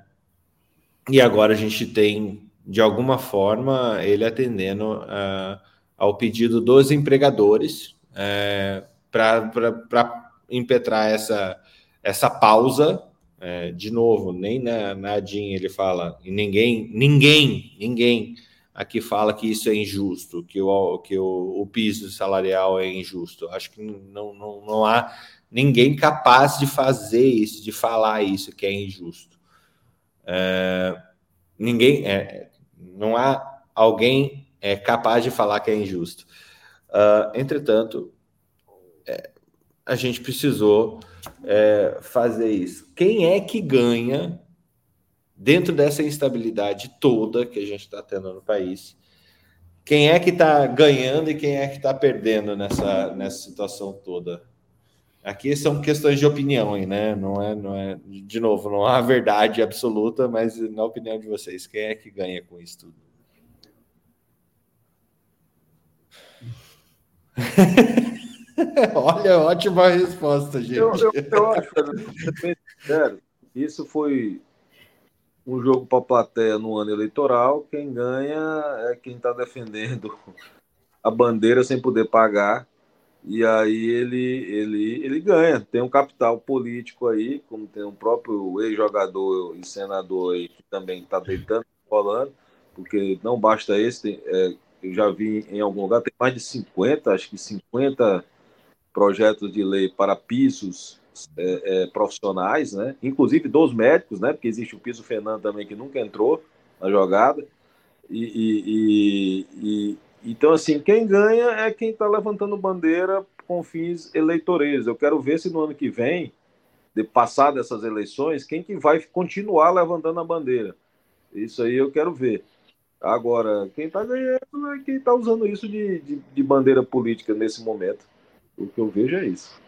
e agora a gente tem, de alguma forma, ele atendendo uh, ao pedido dos empregadores uh, para impetrar essa, essa pausa. Uh, de novo, nem na, na ele fala, ninguém, ninguém, ninguém aqui fala que isso é injusto, que o, que o, o piso salarial é injusto. Acho que não, não, não há ninguém capaz de fazer isso, de falar isso que é injusto. É, ninguém, é, não há alguém é, capaz de falar que é injusto. Uh, entretanto, é, a gente precisou é, fazer isso. Quem é que ganha dentro dessa instabilidade toda que a gente está tendo no país? Quem é que está ganhando e quem é que está perdendo nessa, nessa situação toda? Aqui são questões de opinião, né? Não é, não é, de novo, não há verdade absoluta, mas na opinião de vocês, quem é que ganha com isso tudo? <laughs> Olha, ótima resposta, gente. Eu, eu, eu acho, isso foi um jogo para a plateia no ano eleitoral. Quem ganha é quem está defendendo a bandeira sem poder pagar e aí ele, ele, ele ganha. Tem um capital político aí, como tem um próprio ex-jogador e senador aí que também está deitando, falando, porque não basta esse, tem, é, eu já vi em algum lugar, tem mais de 50, acho que 50 projetos de lei para pisos é, é, profissionais, né? inclusive dos médicos, né? porque existe o piso Fernando também que nunca entrou na jogada. e, e, e, e então, assim, quem ganha é quem está levantando bandeira com fins eleitoreiros. Eu quero ver se no ano que vem, de passar dessas eleições, quem que vai continuar levantando a bandeira. Isso aí eu quero ver. Agora, quem está ganhando é quem está usando isso de, de, de, bandeira política nesse momento. O que eu vejo é isso.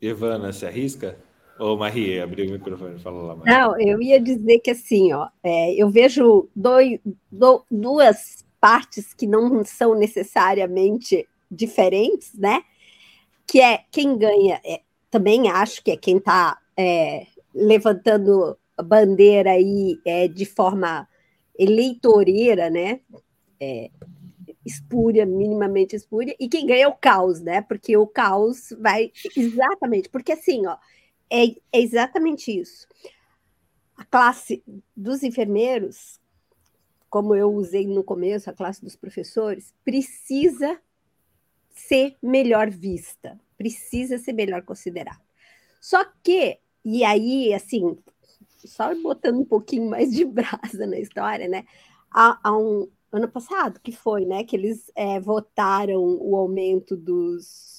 Ivana, se arrisca? Ô, Marie, abriu o microfone, fala lá. Marie. Não, eu ia dizer que assim, ó, é, eu vejo dois, do, duas partes que não são necessariamente diferentes, né? Que é quem ganha, é, também acho que é quem está é, levantando bandeira aí é, de forma eleitoreira, né? Espúria, minimamente espúria, e quem ganha é o caos, né? Porque o caos vai exatamente, porque assim, ó, é, é exatamente isso. A classe dos enfermeiros, como eu usei no começo, a classe dos professores, precisa ser melhor vista, precisa ser melhor considerada. Só que, e aí, assim, só botando um pouquinho mais de <laughs> brasa na história, né? Há, há um ano passado que foi, né? Que eles é, votaram o aumento dos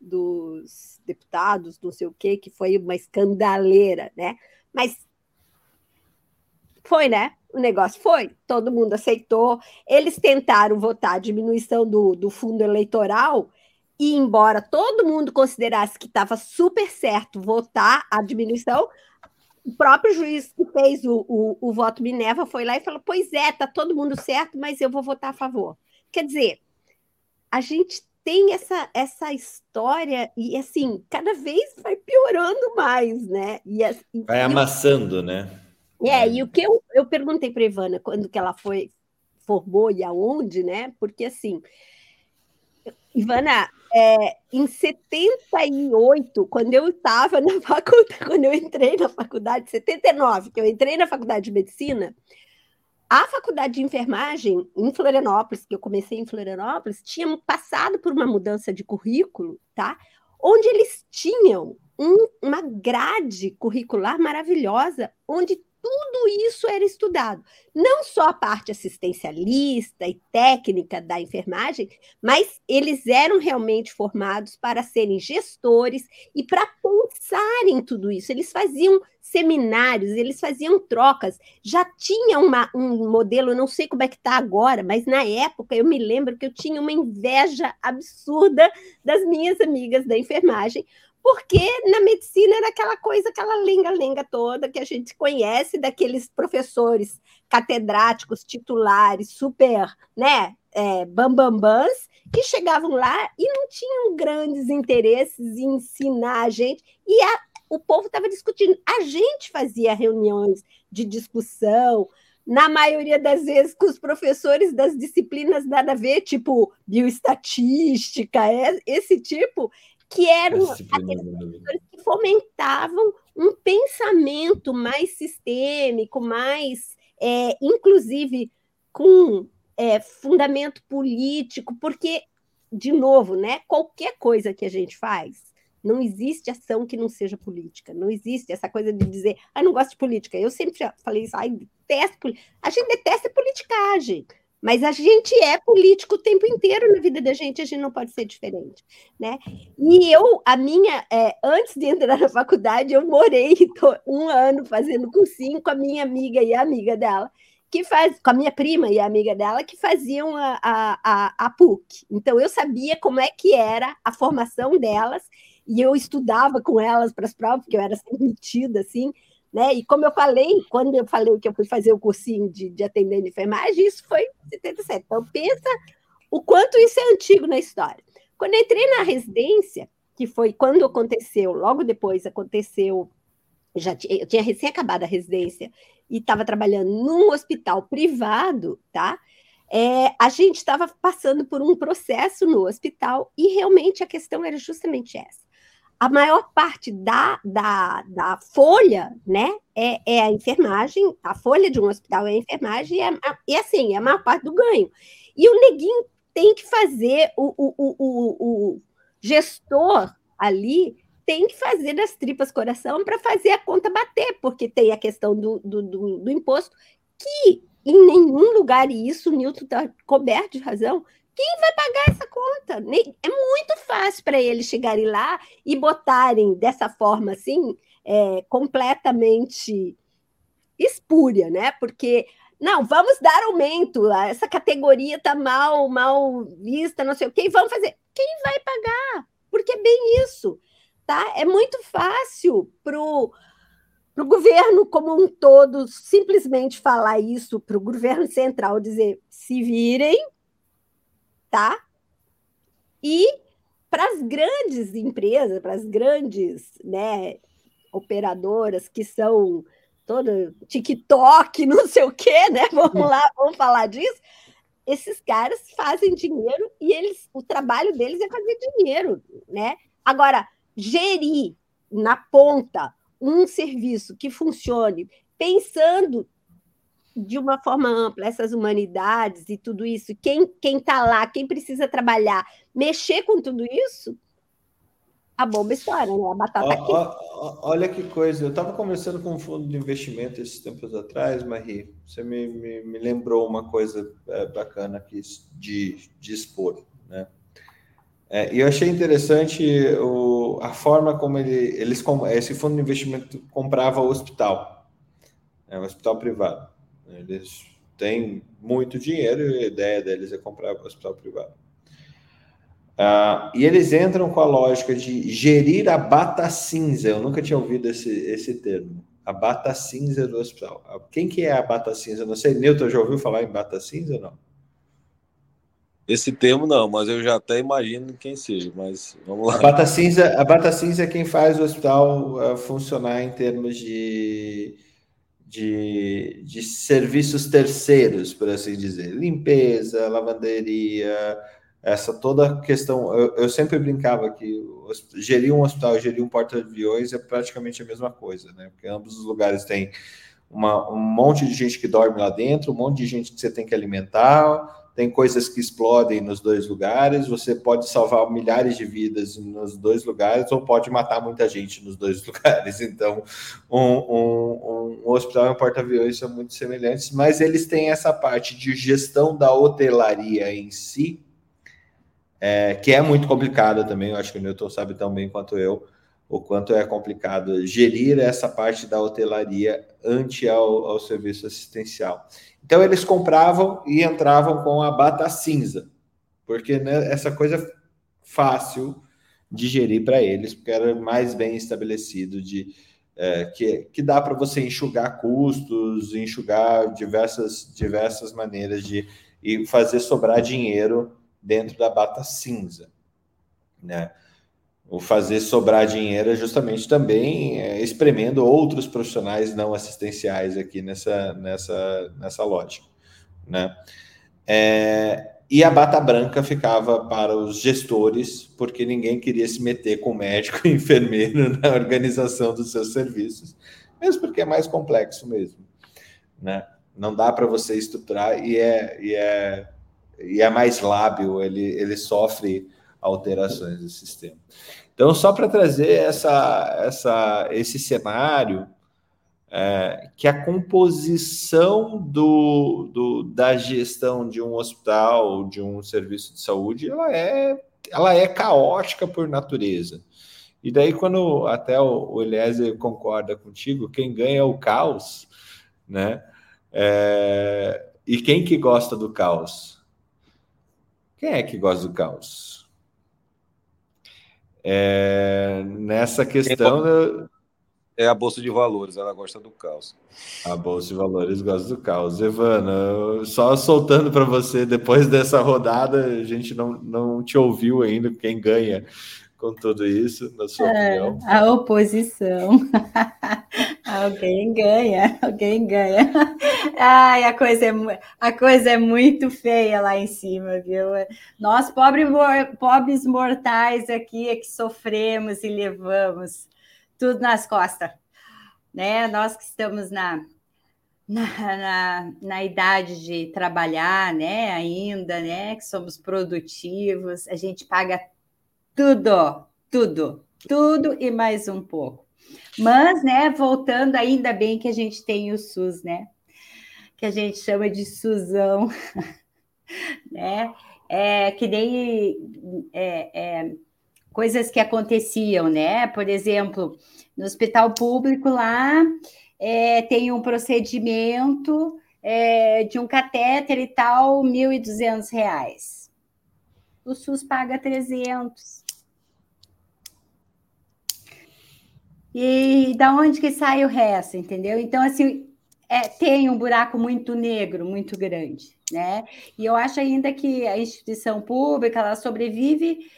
dos deputados, não sei o quê, que foi uma escandaleira, né? Mas foi, né? O negócio foi, todo mundo aceitou. Eles tentaram votar a diminuição do, do fundo eleitoral, e embora todo mundo considerasse que estava super certo votar a diminuição, o próprio juiz que fez o, o, o voto Minerva foi lá e falou: Pois é, tá todo mundo certo, mas eu vou votar a favor. Quer dizer, a gente tem essa, essa história e assim cada vez vai piorando mais, né? E, e vai amassando, né? É, e o que eu, eu perguntei para Ivana quando que ela foi formou e aonde, né? Porque assim, Ivana, é, em 78, quando eu estava na <laughs> faculdade, quando eu entrei na faculdade, 79, que eu entrei na faculdade de medicina, a faculdade de enfermagem em Florianópolis, que eu comecei em Florianópolis, tinha passado por uma mudança de currículo, tá? Onde eles tinham um, uma grade curricular maravilhosa, onde tudo isso era estudado. Não só a parte assistencialista e técnica da enfermagem, mas eles eram realmente formados para serem gestores e para pensar em tudo isso. Eles faziam seminários, eles faziam trocas. Já tinha uma, um modelo, não sei como é que está agora, mas na época eu me lembro que eu tinha uma inveja absurda das minhas amigas da enfermagem, porque na medicina era aquela coisa, aquela lenga-lenga toda que a gente conhece daqueles professores catedráticos, titulares, super, né, é, bambambãs, que chegavam lá e não tinham grandes interesses em ensinar a gente, e a, o povo estava discutindo. A gente fazia reuniões de discussão, na maioria das vezes com os professores das disciplinas nada a ver, tipo bioestatística, é, esse tipo, que eram aqueles que fomentavam um pensamento mais sistêmico, mais, é, inclusive, com é, fundamento político, porque, de novo, né, qualquer coisa que a gente faz, não existe ação que não seja política. Não existe essa coisa de dizer, ah, não gosto de política. Eu sempre falei isso, ai, detesto. A gente detesta politicagem. Mas a gente é político o tempo inteiro na vida da gente, a gente não pode ser diferente, né? E eu, a minha, é, antes de entrar na faculdade, eu morei <laughs> um ano fazendo cursinho com a minha amiga e a amiga dela, que faz, com a minha prima e a amiga dela, que faziam a, a, a, a PUC. Então eu sabia como é que era a formação delas, e eu estudava com elas para as provas, porque eu era sempre metida, assim, né? E como eu falei, quando eu falei que eu fui fazer o cursinho de, de atendente de enfermagem, isso foi em 77. Então, pensa o quanto isso é antigo na história. Quando eu entrei na residência, que foi quando aconteceu, logo depois aconteceu, já tinha, eu tinha recém acabado a residência e estava trabalhando num hospital privado, tá? É, a gente estava passando por um processo no hospital e realmente a questão era justamente essa a maior parte da, da, da folha, né, é, é, a enfermagem, a folha de um hospital é a enfermagem, e, é, assim, é a maior parte do ganho. E o neguinho tem que fazer, o, o, o, o gestor ali tem que fazer das tripas coração para fazer a conta bater, porque tem a questão do, do, do, do imposto, que em nenhum lugar, e isso o Newton está coberto de razão, quem vai pagar essa conta? É muito fácil para eles chegarem lá e botarem dessa forma assim, é, completamente espúria, né? Porque não, vamos dar aumento, essa categoria está mal, mal vista, não sei o que, vamos fazer. Quem vai pagar? Porque é bem isso, tá? É muito fácil para o governo como um todo simplesmente falar isso para o governo central, dizer se virem, tá? E para as grandes empresas, para as grandes né, operadoras que são todo TikTok, <laughs> não sei o quê, né? Vamos lá, vamos falar disso. Esses caras fazem dinheiro e eles, o trabalho deles é fazer dinheiro, né? Agora, gerir na ponta um serviço que funcione pensando de uma forma ampla essas humanidades e tudo isso, quem quem está lá, quem precisa trabalhar, mexer com tudo isso, a bomba história, né? A batata ó, ó, olha que coisa, eu estava conversando com um fundo de investimento esses tempos atrás, Marie, você me, me, me lembrou uma coisa é, bacana aqui de, de expor, né? É, e eu achei interessante o, a forma como ele, eles, esse fundo de investimento comprava o hospital, é, o hospital privado. Eles têm muito dinheiro e a ideia deles é comprar o hospital privado. Uh, e eles entram com a lógica de gerir a bata cinza. Eu nunca tinha ouvido esse, esse termo. A bata cinza do hospital. Ah, quem que é a bata cinza? Não sei, Newton já ouviu falar em bata cinza ou não? Esse termo não, mas eu já até imagino quem seja, mas vamos lá. A bata cinza, a bata cinza é quem faz o hospital uh, funcionar em termos de de, de serviços terceiros, por assim dizer, limpeza, lavanderia, essa toda questão. Eu, eu sempre brincava que gerir um hospital gerir um porta-aviões é praticamente a mesma coisa, né? Porque ambos os lugares têm uma, um monte de gente que dorme lá dentro, um monte de gente que você tem que alimentar, tem coisas que explodem nos dois lugares, você pode salvar milhares de vidas nos dois lugares, ou pode matar muita gente nos dois <laughs> lugares. Então, um, um, um hospital e um porta-aviões são muito semelhantes, mas eles têm essa parte de gestão da hotelaria em si, é, que é muito complicada também, eu acho que o Newton sabe tão bem quanto eu, o quanto é complicado gerir essa parte da hotelaria ante ao, ao serviço assistencial. Então eles compravam e entravam com a bata cinza, porque né, essa coisa fácil de gerir para eles, porque era mais bem estabelecido de é, que, que dá para você enxugar custos, enxugar diversas, diversas maneiras de e fazer sobrar dinheiro dentro da bata cinza, né? O fazer sobrar dinheiro é justamente também é, espremendo outros profissionais não assistenciais aqui nessa, nessa, nessa lógica. Né? É, e a bata branca ficava para os gestores, porque ninguém queria se meter com médico <laughs> e enfermeiro na organização dos seus serviços, mesmo porque é mais complexo mesmo. Né? Não dá para você estruturar e é, e, é, e é mais lábil, ele, ele sofre alterações do sistema. Então, só para trazer essa, essa, esse cenário, é, que a composição do, do, da gestão de um hospital, de um serviço de saúde, ela é, ela é caótica por natureza. E daí, quando até o, o Eliezer concorda contigo, quem ganha é o caos, né? É, e quem que gosta do caos? Quem é que gosta do caos? É, nessa questão. É a Bolsa de Valores, ela gosta do caos. A Bolsa de Valores gosta do caos. Evana, só soltando para você, depois dessa rodada, a gente não, não te ouviu ainda quem ganha com tudo isso, na sua é, opinião? A oposição. <laughs> alguém ganha, alguém ganha. Ai, a coisa, é, a coisa é muito feia lá em cima, viu? Nós, pobres, pobres mortais aqui, é que sofremos e levamos tudo nas costas. Né? Nós que estamos na, na, na, na, idade de trabalhar, né, ainda, né, que somos produtivos, a gente paga tudo, tudo, tudo e mais um pouco. Mas, né, voltando, ainda bem que a gente tem o SUS, né? Que a gente chama de SUSão, <laughs> né? É, que nem é, é, coisas que aconteciam, né? Por exemplo, no hospital público lá é, tem um procedimento é, de um catéter e tal, R$ 1.200. O SUS paga 300. E da onde que sai o resto, entendeu? Então, assim, é, tem um buraco muito negro, muito grande, né? E eu acho ainda que a instituição pública, ela sobrevive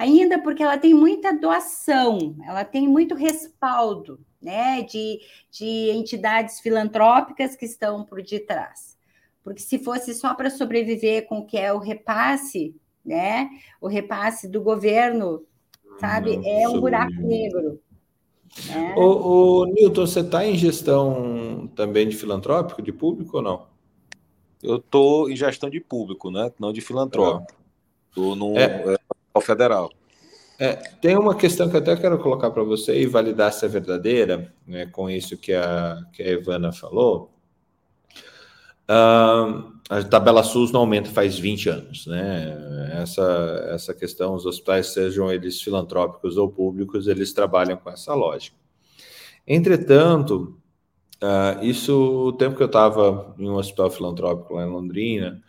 ainda porque ela tem muita doação, ela tem muito respaldo, né, de, de entidades filantrópicas que estão por detrás. Porque se fosse só para sobreviver com o que é o repasse, né, o repasse do governo, sabe, é um buraco negro. É. O, o Newton, você está em gestão também de filantrópico, de público ou não? Eu estou em gestão de público, né? Não de filantrópico. Estou no é. é, federal. É, tem uma questão que eu até quero colocar para você e validar se é verdadeira, né, com isso que a, que a Ivana falou. Uh, a tabela SUS não aumenta faz 20 anos, né? Essa, essa questão, os hospitais, sejam eles filantrópicos ou públicos, eles trabalham com essa lógica. Entretanto, uh, isso, o tempo que eu estava em um hospital filantrópico lá em Londrina,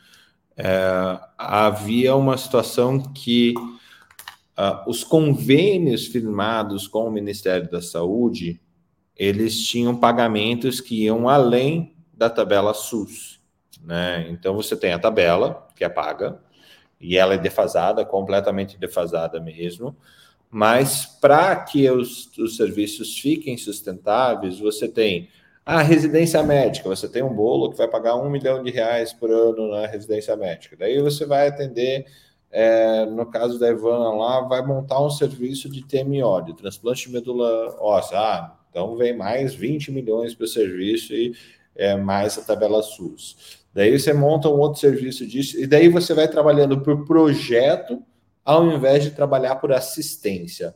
uh, havia uma situação que uh, os convênios firmados com o Ministério da Saúde, eles tinham pagamentos que iam além da tabela SUS. Né? Então você tem a tabela que é paga e ela é defasada, completamente defasada mesmo. Mas para que os, os serviços fiquem sustentáveis, você tem a residência médica, você tem um bolo que vai pagar um milhão de reais por ano na residência médica. Daí você vai atender, é, no caso da Ivana lá, vai montar um serviço de TMO, de transplante de medula óssea. Ah, então vem mais 20 milhões para o serviço e é, mais a tabela SUS. Daí você monta um outro serviço disso, e daí você vai trabalhando por projeto ao invés de trabalhar por assistência.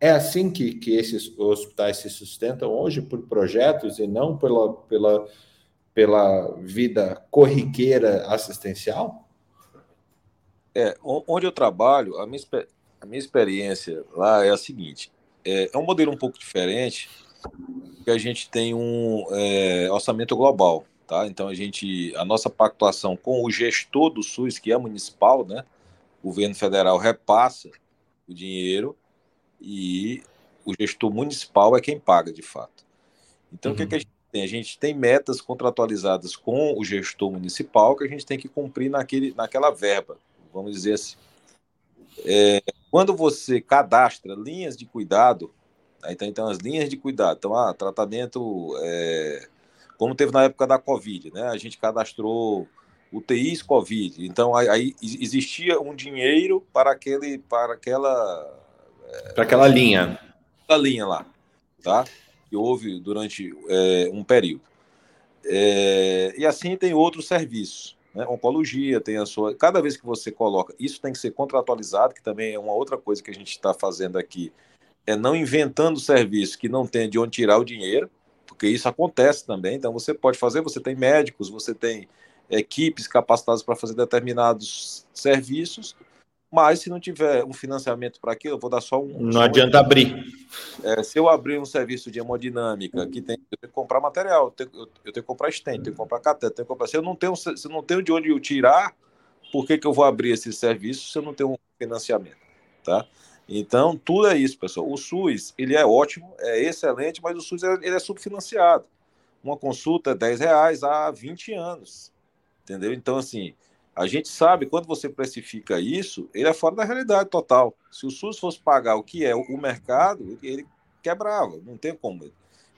É assim que, que esses hospitais se sustentam hoje, por projetos e não pela, pela, pela vida corriqueira assistencial? É, onde eu trabalho, a minha, a minha experiência lá é a seguinte: é, é um modelo um pouco diferente, que a gente tem um é, orçamento global. Tá? Então a gente, a nossa pactuação com o gestor do SUS, que é municipal, né? O governo federal repassa o dinheiro e o gestor municipal é quem paga de fato. Então uhum. o que, é que a gente tem? A gente tem metas contratualizadas com o gestor municipal que a gente tem que cumprir naquele, naquela verba, vamos dizer assim. É, quando você cadastra linhas de cuidado, aí então, então as linhas de cuidado, então, ah, tratamento, é, como teve na época da Covid, né? A gente cadastrou UTIs Covid, então aí, existia um dinheiro para aquele, para aquela, é, para aquela linha, a linha lá, tá? Que houve durante é, um período. É, e assim tem outros serviços. Né? Oncologia tem a sua. Cada vez que você coloca, isso tem que ser contratualizado, que também é uma outra coisa que a gente está fazendo aqui, é não inventando serviço que não tem de onde tirar o dinheiro, porque isso acontece também. Então você pode fazer, você tem médicos, você tem equipes capacitadas para fazer determinados serviços, mas se não tiver um financiamento para aquilo, eu vou dar só um. Não adianta abrir. É, se eu abrir um serviço de hemodinâmica, que tem, eu tenho que comprar material, eu tenho, eu, tenho que comprar stent, tenho que comprar cateter, tenho que comprar. Se eu não tenho, se eu não tenho de onde eu tirar, por que, que eu vou abrir esse serviço se eu não tenho um financiamento? Tá? Então, tudo é isso, pessoal. O SUS, ele é ótimo, é excelente, mas o SUS ele é subfinanciado. Uma consulta é 10 reais há 20 anos. Entendeu? Então, assim, a gente sabe, quando você precifica isso, ele é fora da realidade total. Se o SUS fosse pagar o que é o mercado, ele quebrava, não tem como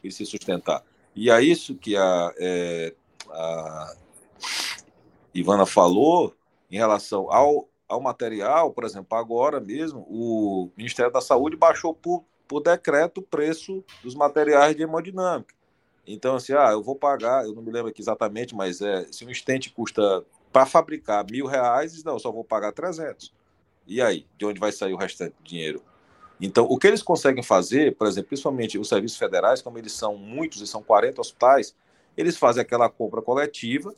ele se sustentar. E é isso que a, é, a Ivana falou em relação ao, ao material, por exemplo, agora mesmo, o Ministério da Saúde baixou por, por decreto o preço dos materiais de hemodinâmica. Então, assim, ah, eu vou pagar, eu não me lembro aqui exatamente, mas é, se um estente custa para fabricar mil reais, não, eu só vou pagar 300. E aí, de onde vai sair o restante do dinheiro? Então, o que eles conseguem fazer, por exemplo, principalmente os serviços federais, como eles são muitos, e são 40 hospitais, eles fazem aquela compra coletiva,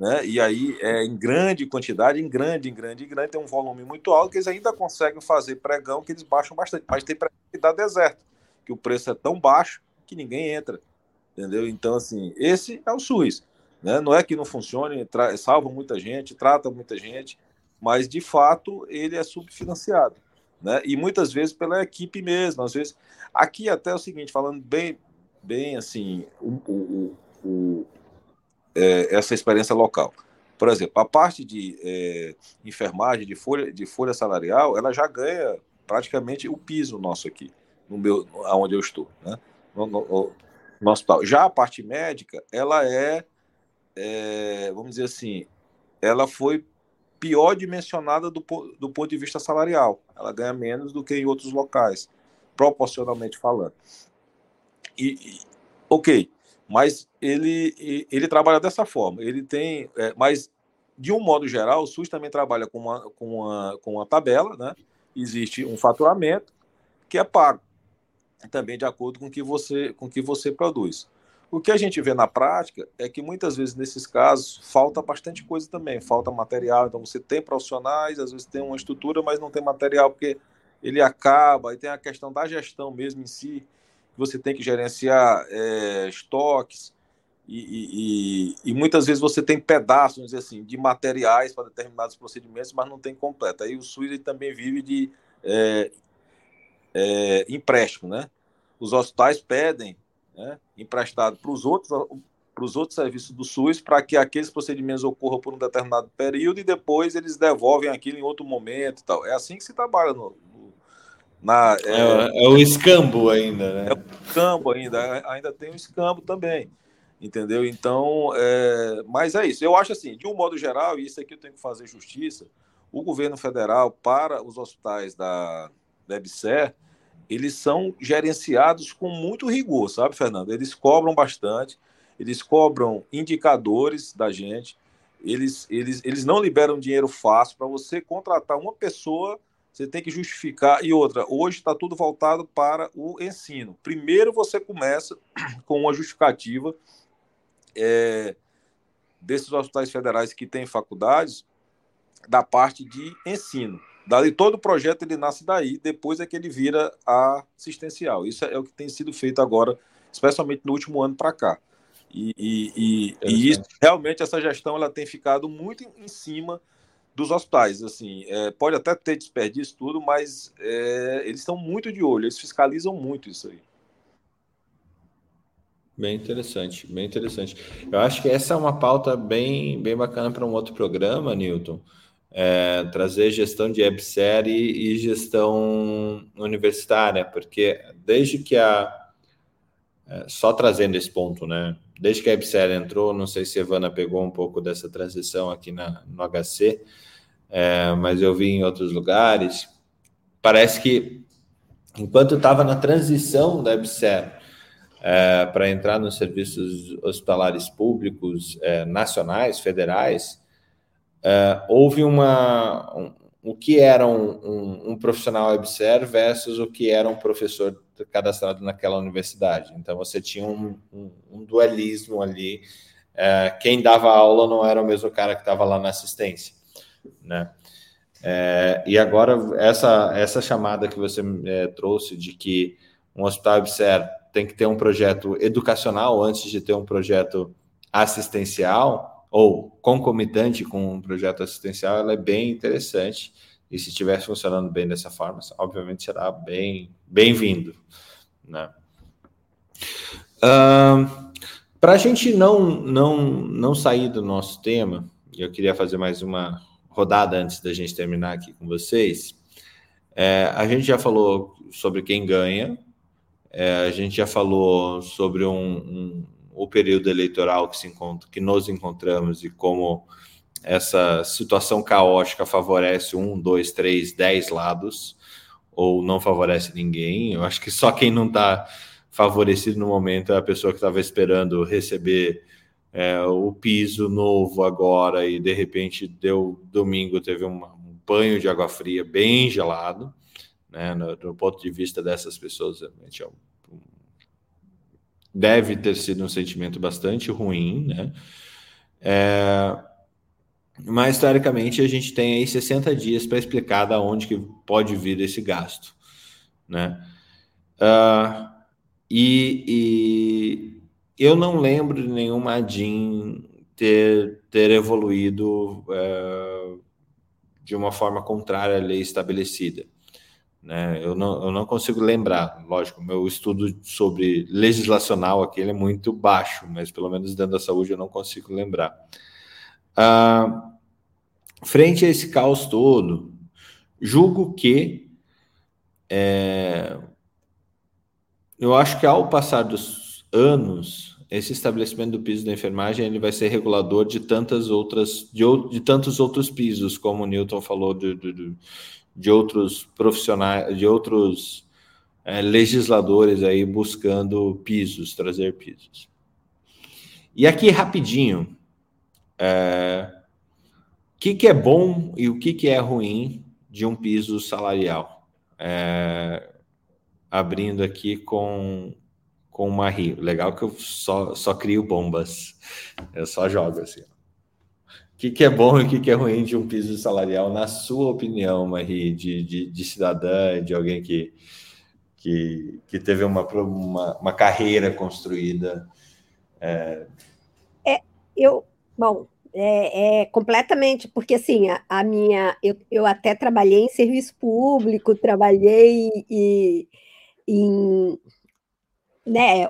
né? E aí é em grande quantidade, em grande, em grande, em grande, tem um volume muito alto que eles ainda conseguem fazer pregão que eles baixam bastante, mas tem pregão que dá deserto, que o preço é tão baixo que ninguém entra, entendeu? Então, assim, esse é o SUS. Né? Não é que não funcione, salva muita gente, trata muita gente, mas de fato ele é subfinanciado. Né? E muitas vezes pela equipe mesmo. Às vezes, aqui até é o seguinte, falando bem, bem assim, o, o, o é, essa experiência local. Por exemplo, a parte de é, enfermagem, de folha, de folha salarial, ela já ganha praticamente o piso nosso aqui, no meu, onde eu estou, né? no, no, no hospital. Já a parte médica, ela é é, vamos dizer assim, ela foi pior dimensionada do, do ponto de vista salarial. Ela ganha menos do que em outros locais, proporcionalmente falando. E, e ok, mas ele, ele trabalha dessa forma. Ele tem, é, mas de um modo geral, o SUS também trabalha com uma, com uma, com uma tabela, né? Existe um faturamento que é pago também de acordo com que você com que você produz. O que a gente vê na prática é que muitas vezes nesses casos falta bastante coisa também, falta material. Então você tem profissionais, às vezes tem uma estrutura, mas não tem material porque ele acaba. E tem a questão da gestão mesmo em si, você tem que gerenciar é, estoques. E, e, e, muitas vezes você tem pedaços assim, de materiais para determinados procedimentos, mas não tem completo. Aí o SUS também vive de é, é, empréstimo. Né? Os hospitais pedem né, emprestado para os outros para os outros serviços do SUS para que aqueles procedimentos ocorram por um determinado período e depois eles devolvem aquilo em outro momento e tal. É assim que se trabalha no, na é, é, é, o escambo ainda, né? É o escambo ainda, ainda tem o escambo também, entendeu? Então, é, mas é isso. Eu acho assim, de um modo geral, e isso aqui eu tenho que fazer justiça, o governo federal para os hospitais da, da EBSER, eles são gerenciados com muito rigor, sabe, Fernando? Eles cobram bastante, eles cobram indicadores da gente, eles, eles, eles não liberam dinheiro fácil para você contratar uma pessoa. Você tem que justificar. E outra, hoje está tudo voltado para o ensino. Primeiro você começa <clears throat> com uma justificativa é, desses hospitais federais que têm faculdades da parte de ensino. Dali todo o projeto ele nasce daí, depois é que ele vira assistencial. Isso é, o que tem sido feito agora, especialmente no último ano para cá. E, e, e, e, isso, realmente essa gestão ela tem ficado muito em, cima dos hospitais. Assim, é, pode até ter desperdício tudo, mas é, eles estão muito de olho, eles fiscalizam muito isso aí. Bem interessante, bem interessante. Eu acho que essa é uma pauta bem, bem bacana para um outro programa, Newton é, trazer gestão de websérie e gestão universitária, porque desde que a. É, só trazendo esse ponto, né? Desde que a websérie entrou, não sei se a Evana pegou um pouco dessa transição aqui na, no HC, é, mas eu vi em outros lugares. Parece que enquanto estava na transição da websérie é, para entrar nos serviços hospitalares públicos é, nacionais, federais, é, houve uma um, o que era um, um, um profissional webser versus o que era um professor cadastrado naquela universidade. Então você tinha um, um dualismo ali. É, quem dava aula não era o mesmo cara que estava lá na assistência, né? É, e agora essa essa chamada que você é, trouxe de que um hospital webser tem que ter um projeto educacional antes de ter um projeto assistencial ou concomitante com um projeto assistencial, ela é bem interessante. E se estiver funcionando bem dessa forma, obviamente será bem bem-vindo. Né? Uh, Para a gente não, não, não sair do nosso tema, eu queria fazer mais uma rodada antes da gente terminar aqui com vocês. É, a gente já falou sobre quem ganha, é, a gente já falou sobre um, um o período eleitoral que, se encontra, que nos encontramos e como essa situação caótica favorece um, dois, três, dez lados, ou não favorece ninguém. Eu acho que só quem não está favorecido no momento é a pessoa que estava esperando receber é, o piso novo agora e de repente deu domingo teve uma, um banho de água fria bem gelado, né? No, do ponto de vista dessas pessoas, realmente é um deve ter sido um sentimento bastante ruim, né? É, mas, teoricamente, a gente tem aí 60 dias para explicar da onde que pode vir esse gasto, né? Uh, e, e, eu não lembro de nenhuma ADIM ter, ter evoluído uh, de uma forma contrária à lei estabelecida. Né? Eu, não, eu não consigo lembrar, lógico, meu estudo sobre legislacional aqui é muito baixo, mas pelo menos dentro da saúde eu não consigo lembrar. Ah, frente a esse caos todo, julgo que é, eu acho que ao passar dos anos, esse estabelecimento do piso da enfermagem ele vai ser regulador de tantas outras de, de tantos outros pisos, como o Newton falou do, do de outros profissionais, de outros é, legisladores aí buscando pisos, trazer pisos. E aqui rapidinho, é, o que, que é bom e o que, que é ruim de um piso salarial? É, abrindo aqui com com uma rio. Legal que eu só, só crio bombas. Eu só jogo assim que, que é bom e o que, que é ruim de um piso salarial, na sua opinião, Marie, de, de, de cidadã, de alguém que, que, que teve uma, uma, uma carreira construída? É... é, eu, bom, é, é, completamente, porque assim, a, a, minha, eu, eu até trabalhei em serviço público, trabalhei e, em, né,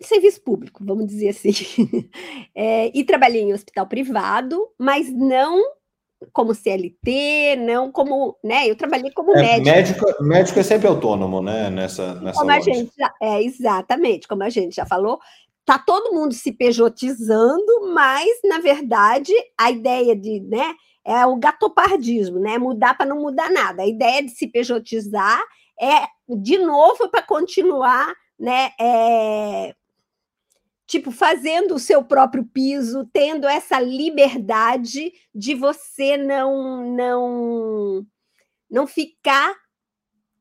serviço público, vamos dizer assim. <laughs> É, e trabalhei em hospital privado, mas não como CLT, não como, né? Eu trabalhei como é, médico. médico. Médico é sempre autônomo, né? Nessa, nessa como a gente já, é exatamente, como a gente já falou, tá todo mundo se pejotizando, mas na verdade a ideia de, né? É o gatopardismo, né? Mudar para não mudar nada. A ideia de se pejotizar é de novo para continuar, né? É, tipo, fazendo o seu próprio piso, tendo essa liberdade de você não não não ficar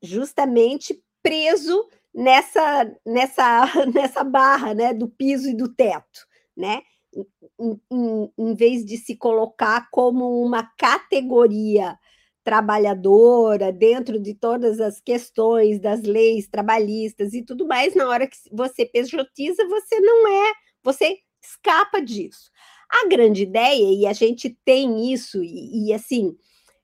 justamente preso nessa nessa <laughs> nessa barra, né, do piso e do teto, né? Em, em, em vez de se colocar como uma categoria trabalhadora, dentro de todas as questões das leis trabalhistas e tudo mais, na hora que você pejotiza, você não é, você escapa disso. A grande ideia, e a gente tem isso, e, e assim,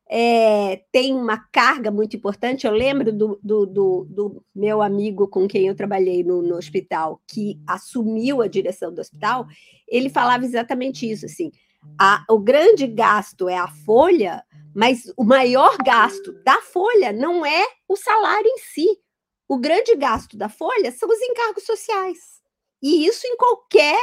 é, tem uma carga muito importante. Eu lembro do, do, do, do meu amigo com quem eu trabalhei no, no, hospital, que assumiu a direção do hospital, ele falava exatamente isso, assim, a, o grande gasto é a folha, mas o maior gasto da folha não é o salário em si. O grande gasto da folha são os encargos sociais. E isso em qualquer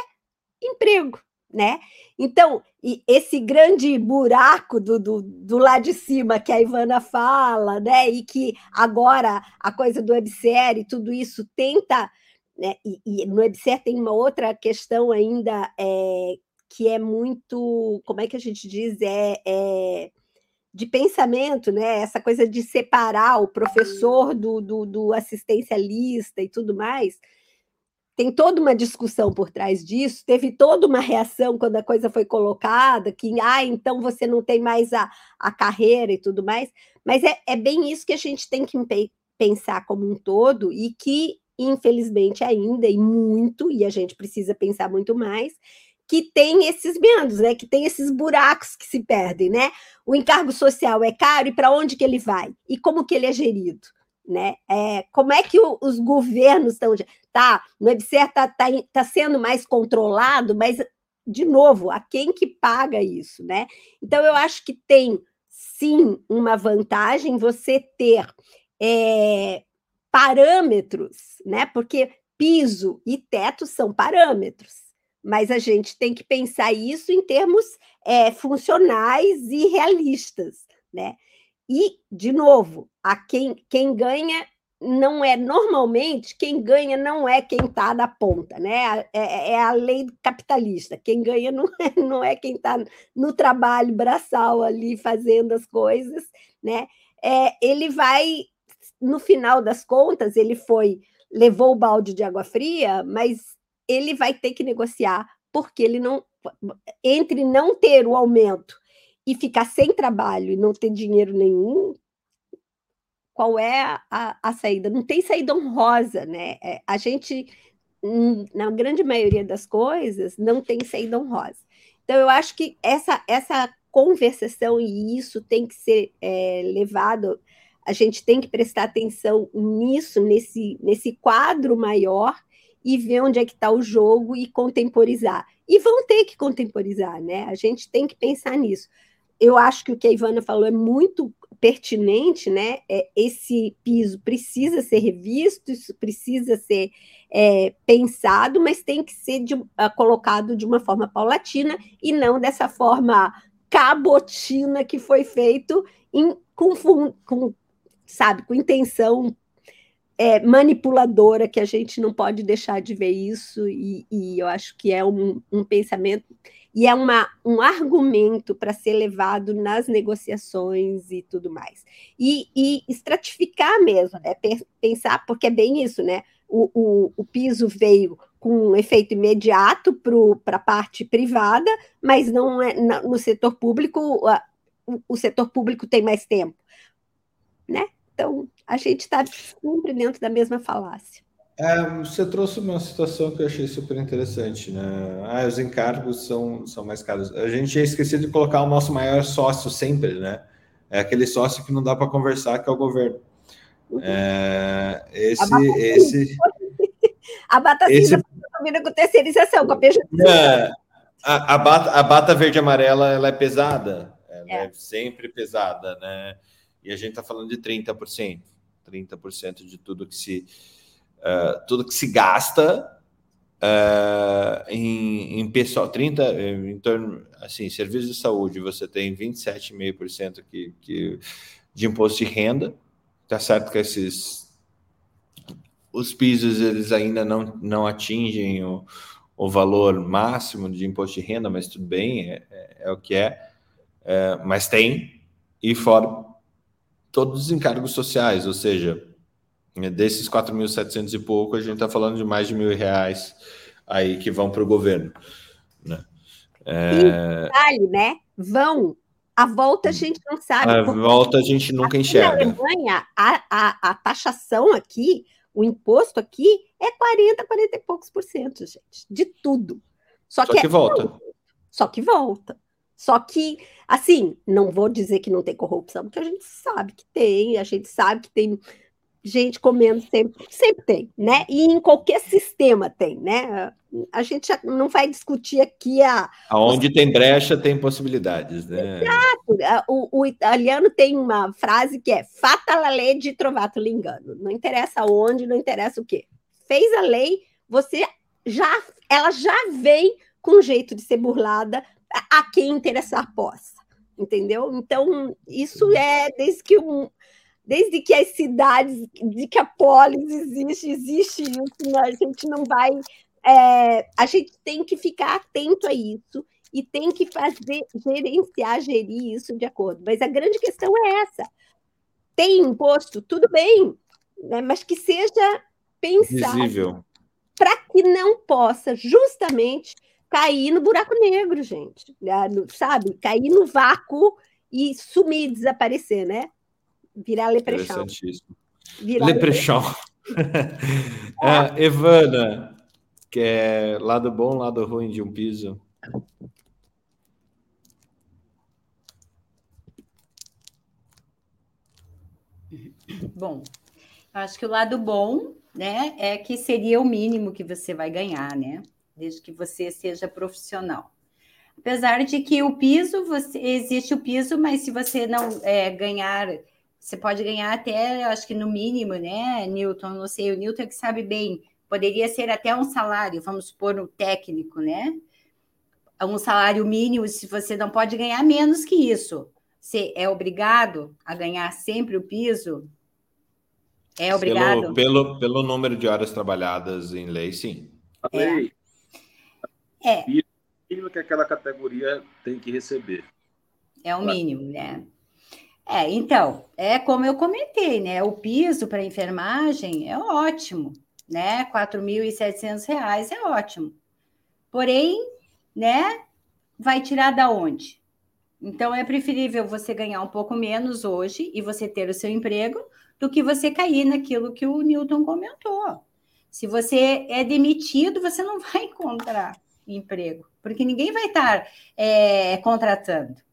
emprego, né? Então, esse grande buraco do, do, do lado de cima que a Ivana fala, né? E que agora a coisa do websérie e tudo isso tenta. Né, e, e no websérie tem uma outra questão ainda é, que é muito, como é que a gente diz? É, é de pensamento, né? Essa coisa de separar o professor do, do, do assistencialista e tudo mais tem toda uma discussão por trás disso, teve toda uma reação quando a coisa foi colocada, que, ah, então você não tem mais a, a carreira e tudo mais, mas é, é bem isso que a gente tem que pensar como um todo e que, infelizmente, ainda, e muito, e a gente precisa pensar muito mais, que tem esses meandros, né? Que tem esses buracos que se perdem, né? O encargo social é caro e para onde que ele vai? E como que ele é gerido? né? É, como é que o, os governos estão. Tá, no EBSER está tá, tá sendo mais controlado, mas, de novo, a quem que paga isso, né? Então, eu acho que tem sim uma vantagem você ter é, parâmetros, né? Porque piso e teto são parâmetros, mas a gente tem que pensar isso em termos é, funcionais e realistas, né? E, de novo, a quem, quem ganha não é normalmente quem ganha não é quem está na ponta, né? É, é, a lei capitalista. Quem ganha não é, <laughs> não é quem está no trabalho braçal ali fazendo as coisas, né? É, ele vai, no final das contas, ele foi levou o balde de água fria, mas ele vai ter que negociar porque ele não entre não ter o aumento e ficar sem trabalho e não ter dinheiro nenhum, qual é a, a saída? Não tem saída honrosa, né? É, a gente, hum, na grande maioria das coisas, não tem saída honrosa. Então, eu acho que essa, essa conversação e isso tem que ser é, levado, a gente tem que prestar atenção nisso, nesse, nesse quadro maior e ver onde é que está o jogo e contemporizar. E vão ter que contemporizar, né? A gente tem que pensar nisso eu acho que o que a Ivana falou é muito pertinente, né? É, esse piso precisa ser revisto, isso precisa ser é, pensado, mas tem que ser de, uh, colocado de uma forma paulatina e não dessa forma cabotina que foi feito em, com, com, sabe, com intenção é, manipuladora, que a gente não pode deixar de ver isso, e, e eu acho que é um, um pensamento e é uma, um argumento para ser levado nas negociações e tudo mais. E, e estratificar mesmo, né? pensar, porque é bem isso, né? O, o, o piso veio com um efeito imediato para a parte privada, mas não é no setor público, o, o setor público tem mais tempo. Né? Então, a gente está sempre dentro da mesma falácia. É, você trouxe uma situação que eu achei super interessante, né? Ah, os encargos são, são mais caros. A gente tinha esquecido de colocar o nosso maior sócio sempre, né? É aquele sócio que não dá para conversar, que é o governo. Uhum. É, esse, a esse. A bata esse... combina com terceirização, com a PJ. É, a, a, bata, a bata verde e amarela ela é pesada, ela é. é sempre pesada, né? E a gente está falando de 30%. 30% de tudo que se uh, tudo que se gasta uh, em, em, pessoal, 30, em torno, assim, serviços de saúde, você tem 27,5% que, que, de imposto de renda, tá certo que esses, os pisos, eles ainda não, não atingem o, o valor máximo de imposto de renda, mas tudo bem, é, é, é o que é, é, mas tem, e fora todos os encargos sociais, ou seja, Desses 4.700 e pouco, a gente está falando de mais de mil reais aí que vão para o governo. Né? É... detalhe, né? Vão. A volta a gente não sabe. A volta a gente nunca enxerga. Na Alemanha, a, a, a taxação aqui, o imposto aqui é 40, 40 e poucos por cento, gente, de tudo. Só, Só que, que é volta. Só que volta. Só que, assim, não vou dizer que não tem corrupção, porque a gente sabe que tem, a gente sabe que tem gente comendo sempre, sempre tem, né? E em qualquer sistema tem, né? A gente não vai discutir aqui a. Aonde tem brecha, tem possibilidades, né? Exato. O, o, italiano tem uma frase que é fata la legge trovato l'ingano. Não interessa onde, não interessa o quê. Fez a lei, você já, ela já vem com jeito de ser burlada a quem interessar possa, entendeu? Então, isso é desde que um, desde que as cidades, de que a polis existe, existe isso, né? a gente não vai. É, a gente tem que ficar atento a isso e tem que fazer, gerenciar, gerir isso de acordo. Mas a grande questão é essa. Tem imposto, tudo bem, né? mas que seja pensado para que não possa justamente cair no buraco negro, gente. Né? Sabe? Cair no vácuo e sumir, desaparecer, né? Virar leprechão. Interessantíssimo. Virar leprechão. é, <laughs> Evana, que é lado bom, lado ruim de um piso. Bom, acho que o lado bom, né, é que seria o mínimo que você vai ganhar, né? Desde que você seja profissional. Apesar de que o piso, você, existe o piso, mas se você não é, ganhar você pode ganhar até, acho que no mínimo, né, Newton? Não sei, o Newton é que sabe bem. Poderia ser até um salário, vamos supor, um técnico, né? Um salário mínimo, se você não pode ganhar menos que isso. Você é obrigado a ganhar sempre o piso? É obrigado? Pelo, pelo, pelo número de horas trabalhadas em lei, sim. É. é. O mínimo que aquela categoria tem que receber. É o mínimo, né? É, então, é como eu comentei, né? O piso para enfermagem é ótimo, né? R$ 4.700 é ótimo. Porém, né? Vai tirar da onde? Então, é preferível você ganhar um pouco menos hoje e você ter o seu emprego do que você cair naquilo que o Newton comentou. Se você é demitido, você não <laughs> vai encontrar emprego, porque ninguém vai estar é, contratando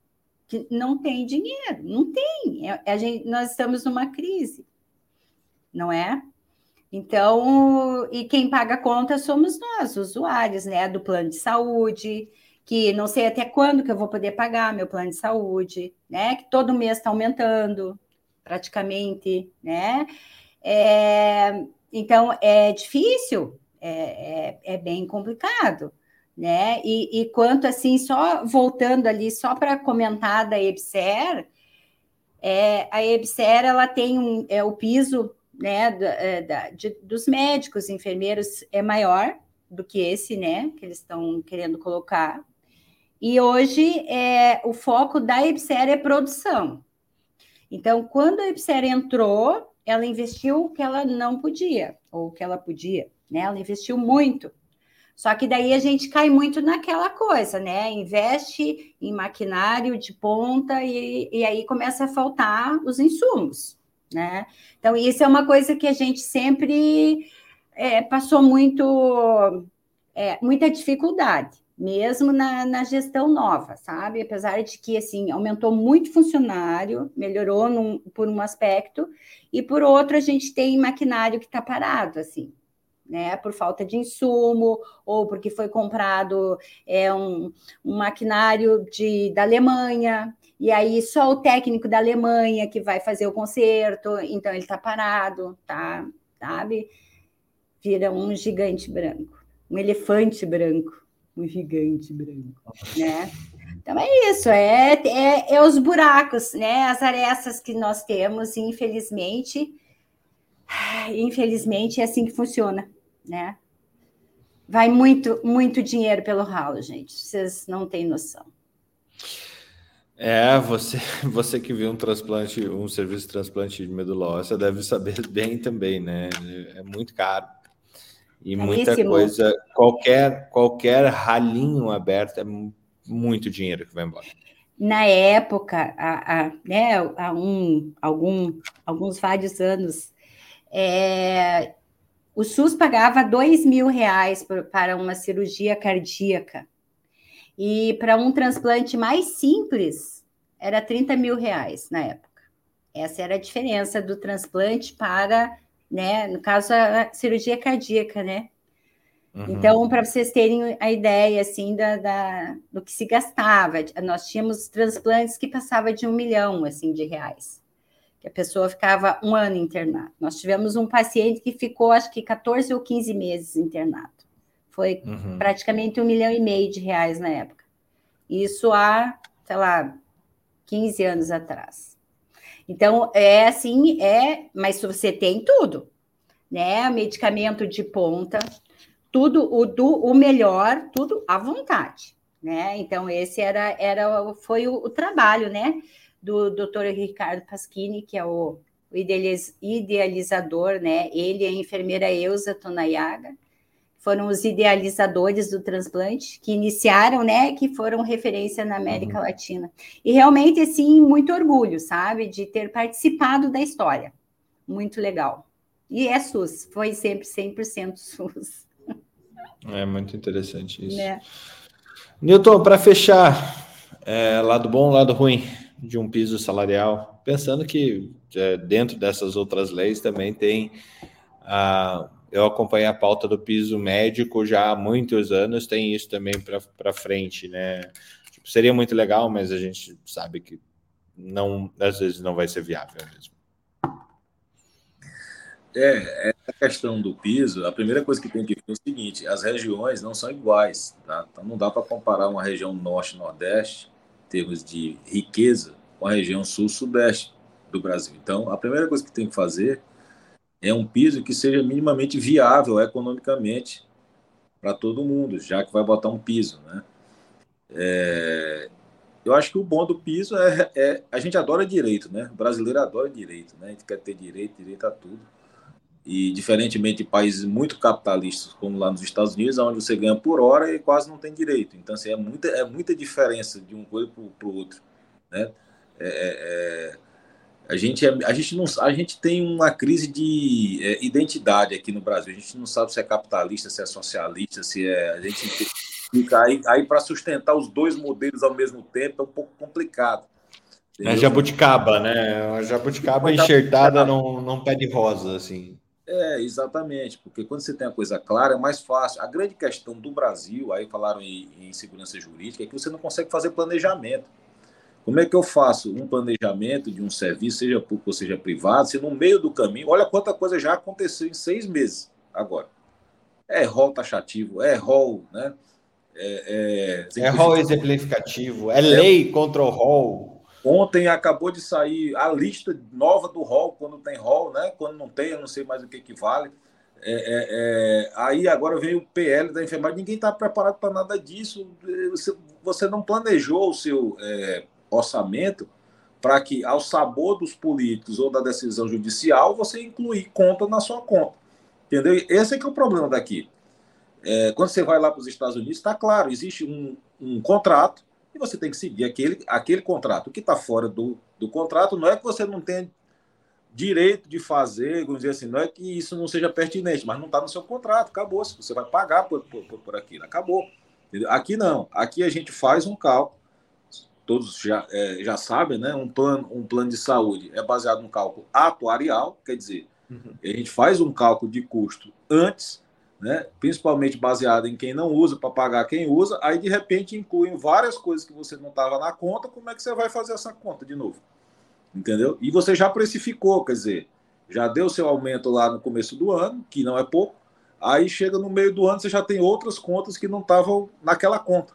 que não tem dinheiro, não tem. É, a gente, nós estamos numa crise, não é? Então, e quem paga a conta somos nós, usuários, né, do plano de saúde, que não sei até quando que eu vou poder pagar meu plano de saúde, né, que todo mês está aumentando, praticamente, né? É, então, é difícil, é, é, é bem complicado né? E, e quanto assim, só voltando ali, só para comentar da EBSER, é, a EBSER ela tem um, é, o piso né, da, é, da, de, dos médicos, enfermeiros, é maior do que esse, né? Que eles estão querendo colocar. E hoje é, o foco da EBSER é produção. Então, quando a EBSER entrou, ela investiu o que ela não podia, ou o que ela podia, né? Ela investiu muito só que daí a gente cai muito naquela coisa, né? Investe em maquinário de ponta e, e aí começa a faltar os insumos, né? Então, isso é uma coisa que a gente sempre é, passou muito, é, muita dificuldade, mesmo na, na, gestão nova, sabe? Apesar de que, assim, aumentou muito funcionário, melhorou num, por um aspecto, e por outro a gente tem maquinário que está parado, assim, né, por falta de insumo, ou porque foi comprado é, um, um maquinário de, da Alemanha, e aí só o técnico da Alemanha que vai fazer o conserto, então ele está parado, tá? Sabe? Vira um gigante branco, um elefante branco, um gigante branco, né? Então é isso, é, é, é os buracos, né? As arestas que nós temos, infelizmente, infelizmente é assim que funciona né? Vai muito, muito dinheiro pelo ralo, gente. Vocês não têm noção. É, você, <laughs> você que viu um transplante, um serviço de transplante de medula óssea deve saber <laughs> bem também, né? É muito caro. E muita coisa, qualquer qualquer ralinho aberto é muito dinheiro que vai embora. Na época, há, há, né, há um, algum, alguns vários anos, é, o SUS pagava dois mil reais para uma cirurgia cardíaca. E para um transplante mais simples, era 30 mil reais na época. Essa era a diferença do transplante para, né, no caso, a cirurgia cardíaca, né? Uhum. Então, para vocês terem a ideia, assim, da, da, do que se gastava, nós tínhamos transplantes que passava de um milhão, assim, de reais, que a pessoa ficava um ano internado. Nós tivemos um paciente que ficou, acho que 14 ou 15 meses internado. Foi uhum. praticamente um milhão e meio de reais na época. Isso há, sei lá, 15 anos atrás. Então, é assim, é, mas você tem tudo, né? Medicamento de ponta, tudo o, do, o melhor, tudo à vontade, né? Então, esse era, era foi o, o trabalho, né? Do doutor Ricardo Pasquini, que é o, o idealizador, né? Ele e a enfermeira Eusa Tonayaga, foram os idealizadores do transplante, que iniciaram, né, que foram referência na América uhum. Latina. E realmente, assim, muito orgulho, sabe, de ter participado da história. Muito legal. E é SUS, foi sempre 100% SUS. É muito interessante isso. É. Newton, para fechar, é, lado bom, lado ruim de um piso salarial, pensando que é, dentro dessas outras leis também tem a eu acompanho a pauta do piso médico já há muitos anos, tem isso também para frente, né? Tipo, seria muito legal, mas a gente sabe que não, às vezes não vai ser viável mesmo. É, essa questão do piso, a primeira coisa que tem que ver é o seguinte: as regiões não são iguais, tá? Então não dá para comparar uma região norte-nordeste, termos de riqueza, com a região sul-sudeste do Brasil. Então, a primeira coisa que tem que fazer é um piso que seja minimamente viável economicamente para todo mundo, já que vai botar um piso, né? É, eu acho que o bom do piso é, é, a gente adora direito, né? O brasileiro adora direito, né? A gente quer ter direito, direito a tudo. E diferentemente de países muito capitalistas, como lá nos Estados Unidos, onde você ganha por hora e quase não tem direito. Então, assim, é muita, é muita diferença de um coisa para o outro, né? É, é, é a gente, é, a gente, não, a gente tem uma crise de é, identidade aqui no Brasil. A gente não sabe se é capitalista, se é socialista, se é. A gente fica aí, aí para sustentar os dois modelos ao mesmo tempo é um pouco complicado. É jabuticaba, né? A jabuticaba enxertada num, num pé de rosa, assim. É, exatamente, porque quando você tem a coisa clara é mais fácil. A grande questão do Brasil, aí falaram em, em segurança jurídica, é que você não consegue fazer planejamento. Como é que eu faço um planejamento de um serviço, seja público ou seja privado, se no meio do caminho, olha quanta coisa já aconteceu em seis meses agora. É rol taxativo, é rol, né? É, é, é rol exemplificativo, é lei contra o rol. Ontem acabou de sair a lista nova do rol, quando tem rol, né? Quando não tem, eu não sei mais o que equivale. É, é, é, aí agora vem o PL da enfermagem, ninguém está preparado para nada disso. Você, você, não planejou o seu é, orçamento para que, ao sabor dos políticos ou da decisão judicial, você incluir conta na sua conta. Entendeu? Esse é que é o problema daqui. É, quando você vai lá para os Estados Unidos, está claro, existe um, um, contrato e você tem que seguir aquele, aquele contrato. O que está fora do, do contrato não é que você não tem direito de fazer, vamos dizer assim, não é que isso não seja pertinente, mas não está no seu contrato, acabou. Você vai pagar por, por, por aquilo, acabou. Aqui não. Aqui a gente faz um cálculo todos já, é, já sabem, né? Um plano, um plano de saúde é baseado no cálculo atuarial, quer dizer, uhum. a gente faz um cálculo de custo antes, né? Principalmente baseado em quem não usa para pagar quem usa, aí de repente incluem várias coisas que você não estava na conta, como é que você vai fazer essa conta de novo? Entendeu? E você já precificou, quer dizer, já deu seu aumento lá no começo do ano, que não é pouco, aí chega no meio do ano, você já tem outras contas que não estavam naquela conta.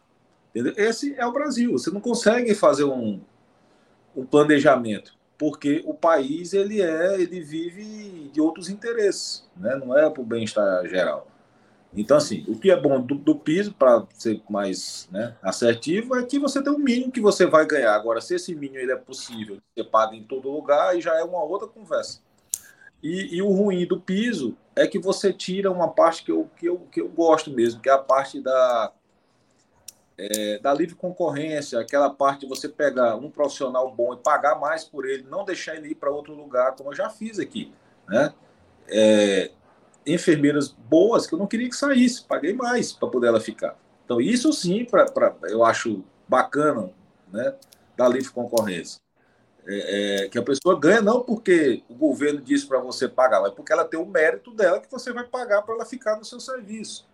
Entendeu? Esse é o Brasil. Você não consegue fazer um, um planejamento, porque o país ele é, ele vive de outros interesses, né? não é para o bem-estar geral. Então, assim, o que é bom do, do piso, para ser mais né, assertivo, é que você tem um mínimo que você vai ganhar. Agora, se esse mínimo ele é possível ser pago em todo lugar, aí já é uma outra conversa. E, e, o ruim do piso é que você tira uma parte que eu, que, eu, que eu gosto mesmo, que é a parte da é, da livre concorrência, aquela parte de você pegar um profissional bom e pagar mais por ele, não deixar ele ir para outro lugar, como eu já fiz aqui, né? É, enfermeiras boas que eu não queria que saísse, paguei mais para poder ela ficar. Então, isso sim, pra, pra, eu acho bacana, né? Da livre concorrência. é, é, que a pessoa ganha não porque o governo disse para você pagar, mas porque ela tem o mérito dela que você vai pagar para ela ficar no seu serviço.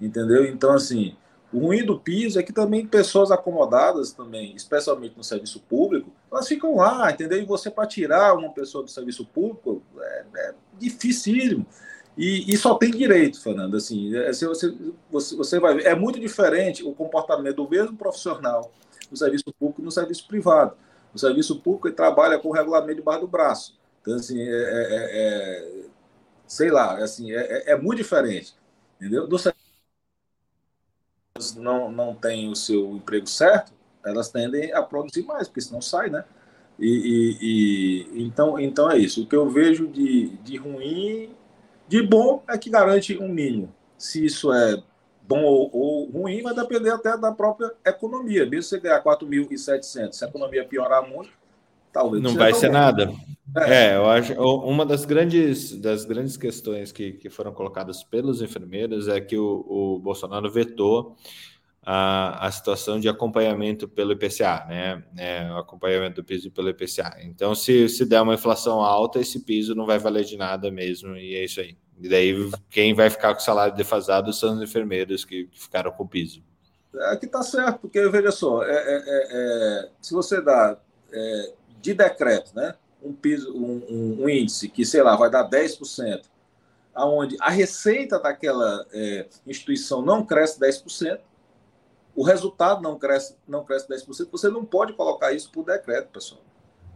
Entendeu? Então, assim, o ruim do piso é que também pessoas acomodadas também, especialmente no serviço público, elas ficam lá, entendeu? E você para tirar uma pessoa do serviço público é, é dificílimo. E, e, só tem direito, Fernando. Assim, é, você, você, você vai ver, é muito diferente o comportamento do mesmo profissional no serviço público e no serviço privado. No serviço público ele trabalha com o regulamento debaixo do braço. Então, assim, é, é, é sei lá, assim, é, é, muito diferente. Entendeu? Do não, não têm o seu emprego certo, elas tendem a produzir mais, porque senão sai, né? E, e, e, então, então é isso. O que eu vejo de, de ruim, de bom, é que garante um mínimo. Se isso é bom ou, ou ruim, vai depender até da própria economia. Mesmo você ganhar 4.700, se a economia piorar muito, talvez não vai ser bom. nada. É. é. eu acho uma das grandes das grandes questões que, que foram colocadas pelos enfermeiros é que o, o Bolsonaro vetou a, a situação de acompanhamento pelo IPCA, né? É, o acompanhamento do piso pelo IPCA. Então, se, se der uma inflação alta, esse piso não vai valer de nada mesmo, e é isso aí. E daí, quem vai ficar com salário defasado são os enfermeiros que, ficaram com o piso. É que tá certo, porque veja só, é, é, é, é se você dá é, de decreto, né? Um, piso, um, um, um, índice que, sei lá, vai dar 10%, aonde a receita daquela instituição não cresce 10%, o resultado não cresce, não cresce 10%, você não pode colocar isso por decreto, pessoal.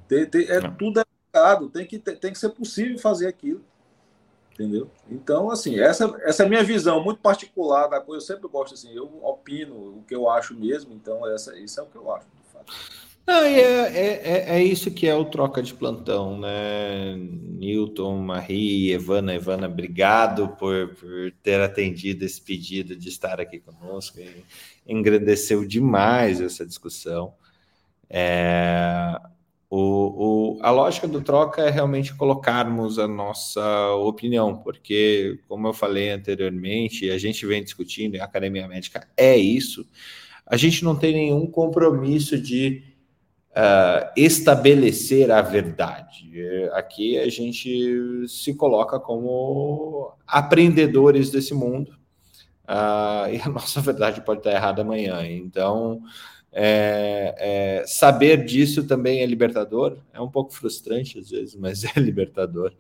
Tem, tem, é, tudo é mercado, tem que, tem que ser possível fazer aquilo. Entendeu? Então, assim, essa, essa é a minha visão muito particular da coisa. Eu sempre gosto assim, eu opino o que eu acho mesmo, então essa, isso é o que eu acho, de fato. Não, é, é, é, é, isso que é o troca de plantão, né? Newton, Marie, Evana, Evana, obrigado por, por ter atendido esse pedido de estar aqui conosco. Engrandeceu demais essa discussão. É, o, o, a lógica do troca é realmente colocarmos a nossa opinião, porque, como eu falei anteriormente, a gente vem discutindo, e a Academia Médica é isso, a gente não tem nenhum compromisso de uh, estabelecer a verdade. Aqui a gente se coloca como aprendedores desse mundo, uh, <laughs> e a nossa verdade pode estar errada amanhã. Então, é, é, saber disso também é libertador, é um pouco frustrante às vezes, mas <laughs> é libertador,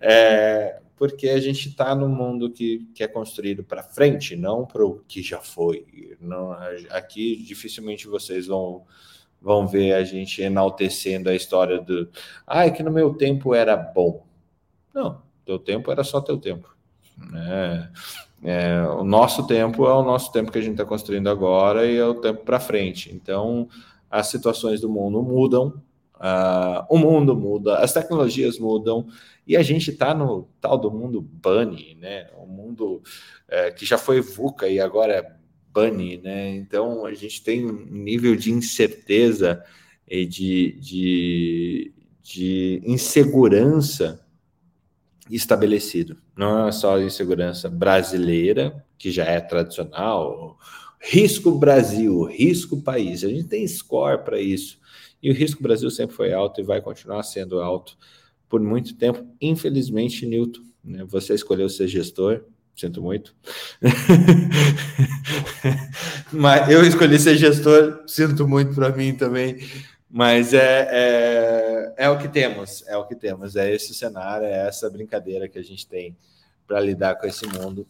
é, porque a gente está num mundo que, que é construído para frente, não para o que já foi. Não, aqui dificilmente vocês vão vão ver a gente enaltecendo a história do ah, é que no meu tempo era bom. Não, teu tempo era só teu tempo. Né? É, o nosso tempo é o nosso tempo que a gente está construindo agora e é o tempo para frente. Então, as situações do mundo mudam, uh, o mundo muda, as tecnologias mudam e a gente está no tal do mundo bunny, né? O mundo é, que já foi VUCA e agora é Bunny, né? Então a gente tem um nível de incerteza e de, de, de insegurança estabelecido. Não é só insegurança brasileira, que já é tradicional, risco Brasil, risco país. A gente tem score para isso. E o risco Brasil sempre foi alto e vai continuar sendo alto por muito tempo. Infelizmente, Newton, né, você escolheu ser gestor, Sinto muito. <laughs> Mas eu escolhi ser gestor, sinto muito para mim também. Mas é, é, é o que temos, é o que temos. É esse cenário, é essa brincadeira que a gente tem para lidar com esse mundo.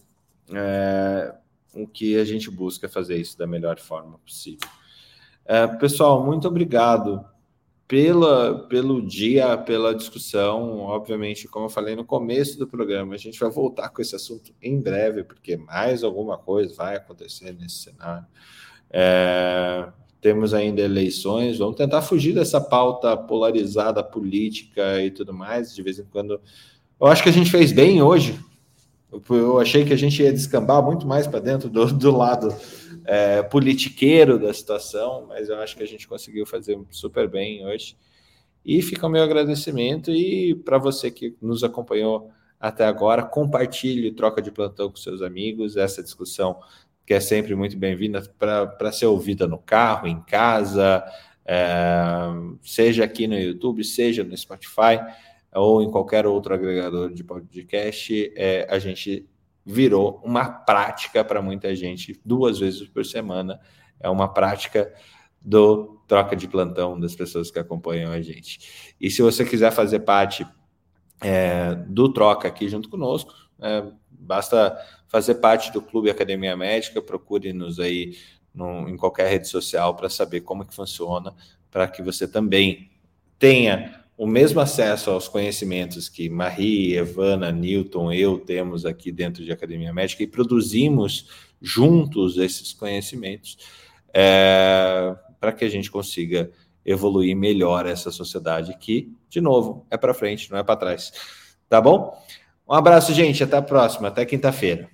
É, o que a gente busca fazer isso da melhor forma possível. É, pessoal, muito obrigado pela, pelo dia, pela discussão. Obviamente, como eu falei no começo do programa, a gente vai voltar com esse assunto em breve, porque mais alguma coisa vai acontecer nesse cenário. É, temos ainda eleições, vamos tentar fugir dessa pauta polarizada política e tudo mais, de vez em quando. Eu acho que a gente fez bem hoje. Eu achei que a gente ia descambar muito mais para dentro do, do lado é, politiqueiro da situação, mas eu acho que a gente conseguiu fazer super bem hoje. E fica o meu agradecimento e para você que nos acompanhou até agora, compartilhe troca de plantão com seus amigos, essa discussão que é sempre muito bem-vinda para ser ouvida no carro, em casa, é, seja aqui no YouTube, seja no Spotify ou em qualquer outro agregador de podcast, é, a gente virou uma prática para muita gente, duas vezes por semana. É uma prática do troca de plantão das pessoas que acompanham a gente. E se você quiser fazer parte é, do troca aqui junto conosco, é, basta fazer parte do Clube Academia Médica, procure-nos aí no, em qualquer rede social para saber como que funciona, para que você também tenha o mesmo acesso aos conhecimentos que Marie, Evana, Newton, eu temos aqui dentro de Academia Médica e produzimos juntos esses conhecimentos é, para que a gente consiga evoluir melhor essa sociedade que, de novo, é para frente, não é para trás. Tá bom? Um abraço, gente. Até a próxima. Até quinta-feira.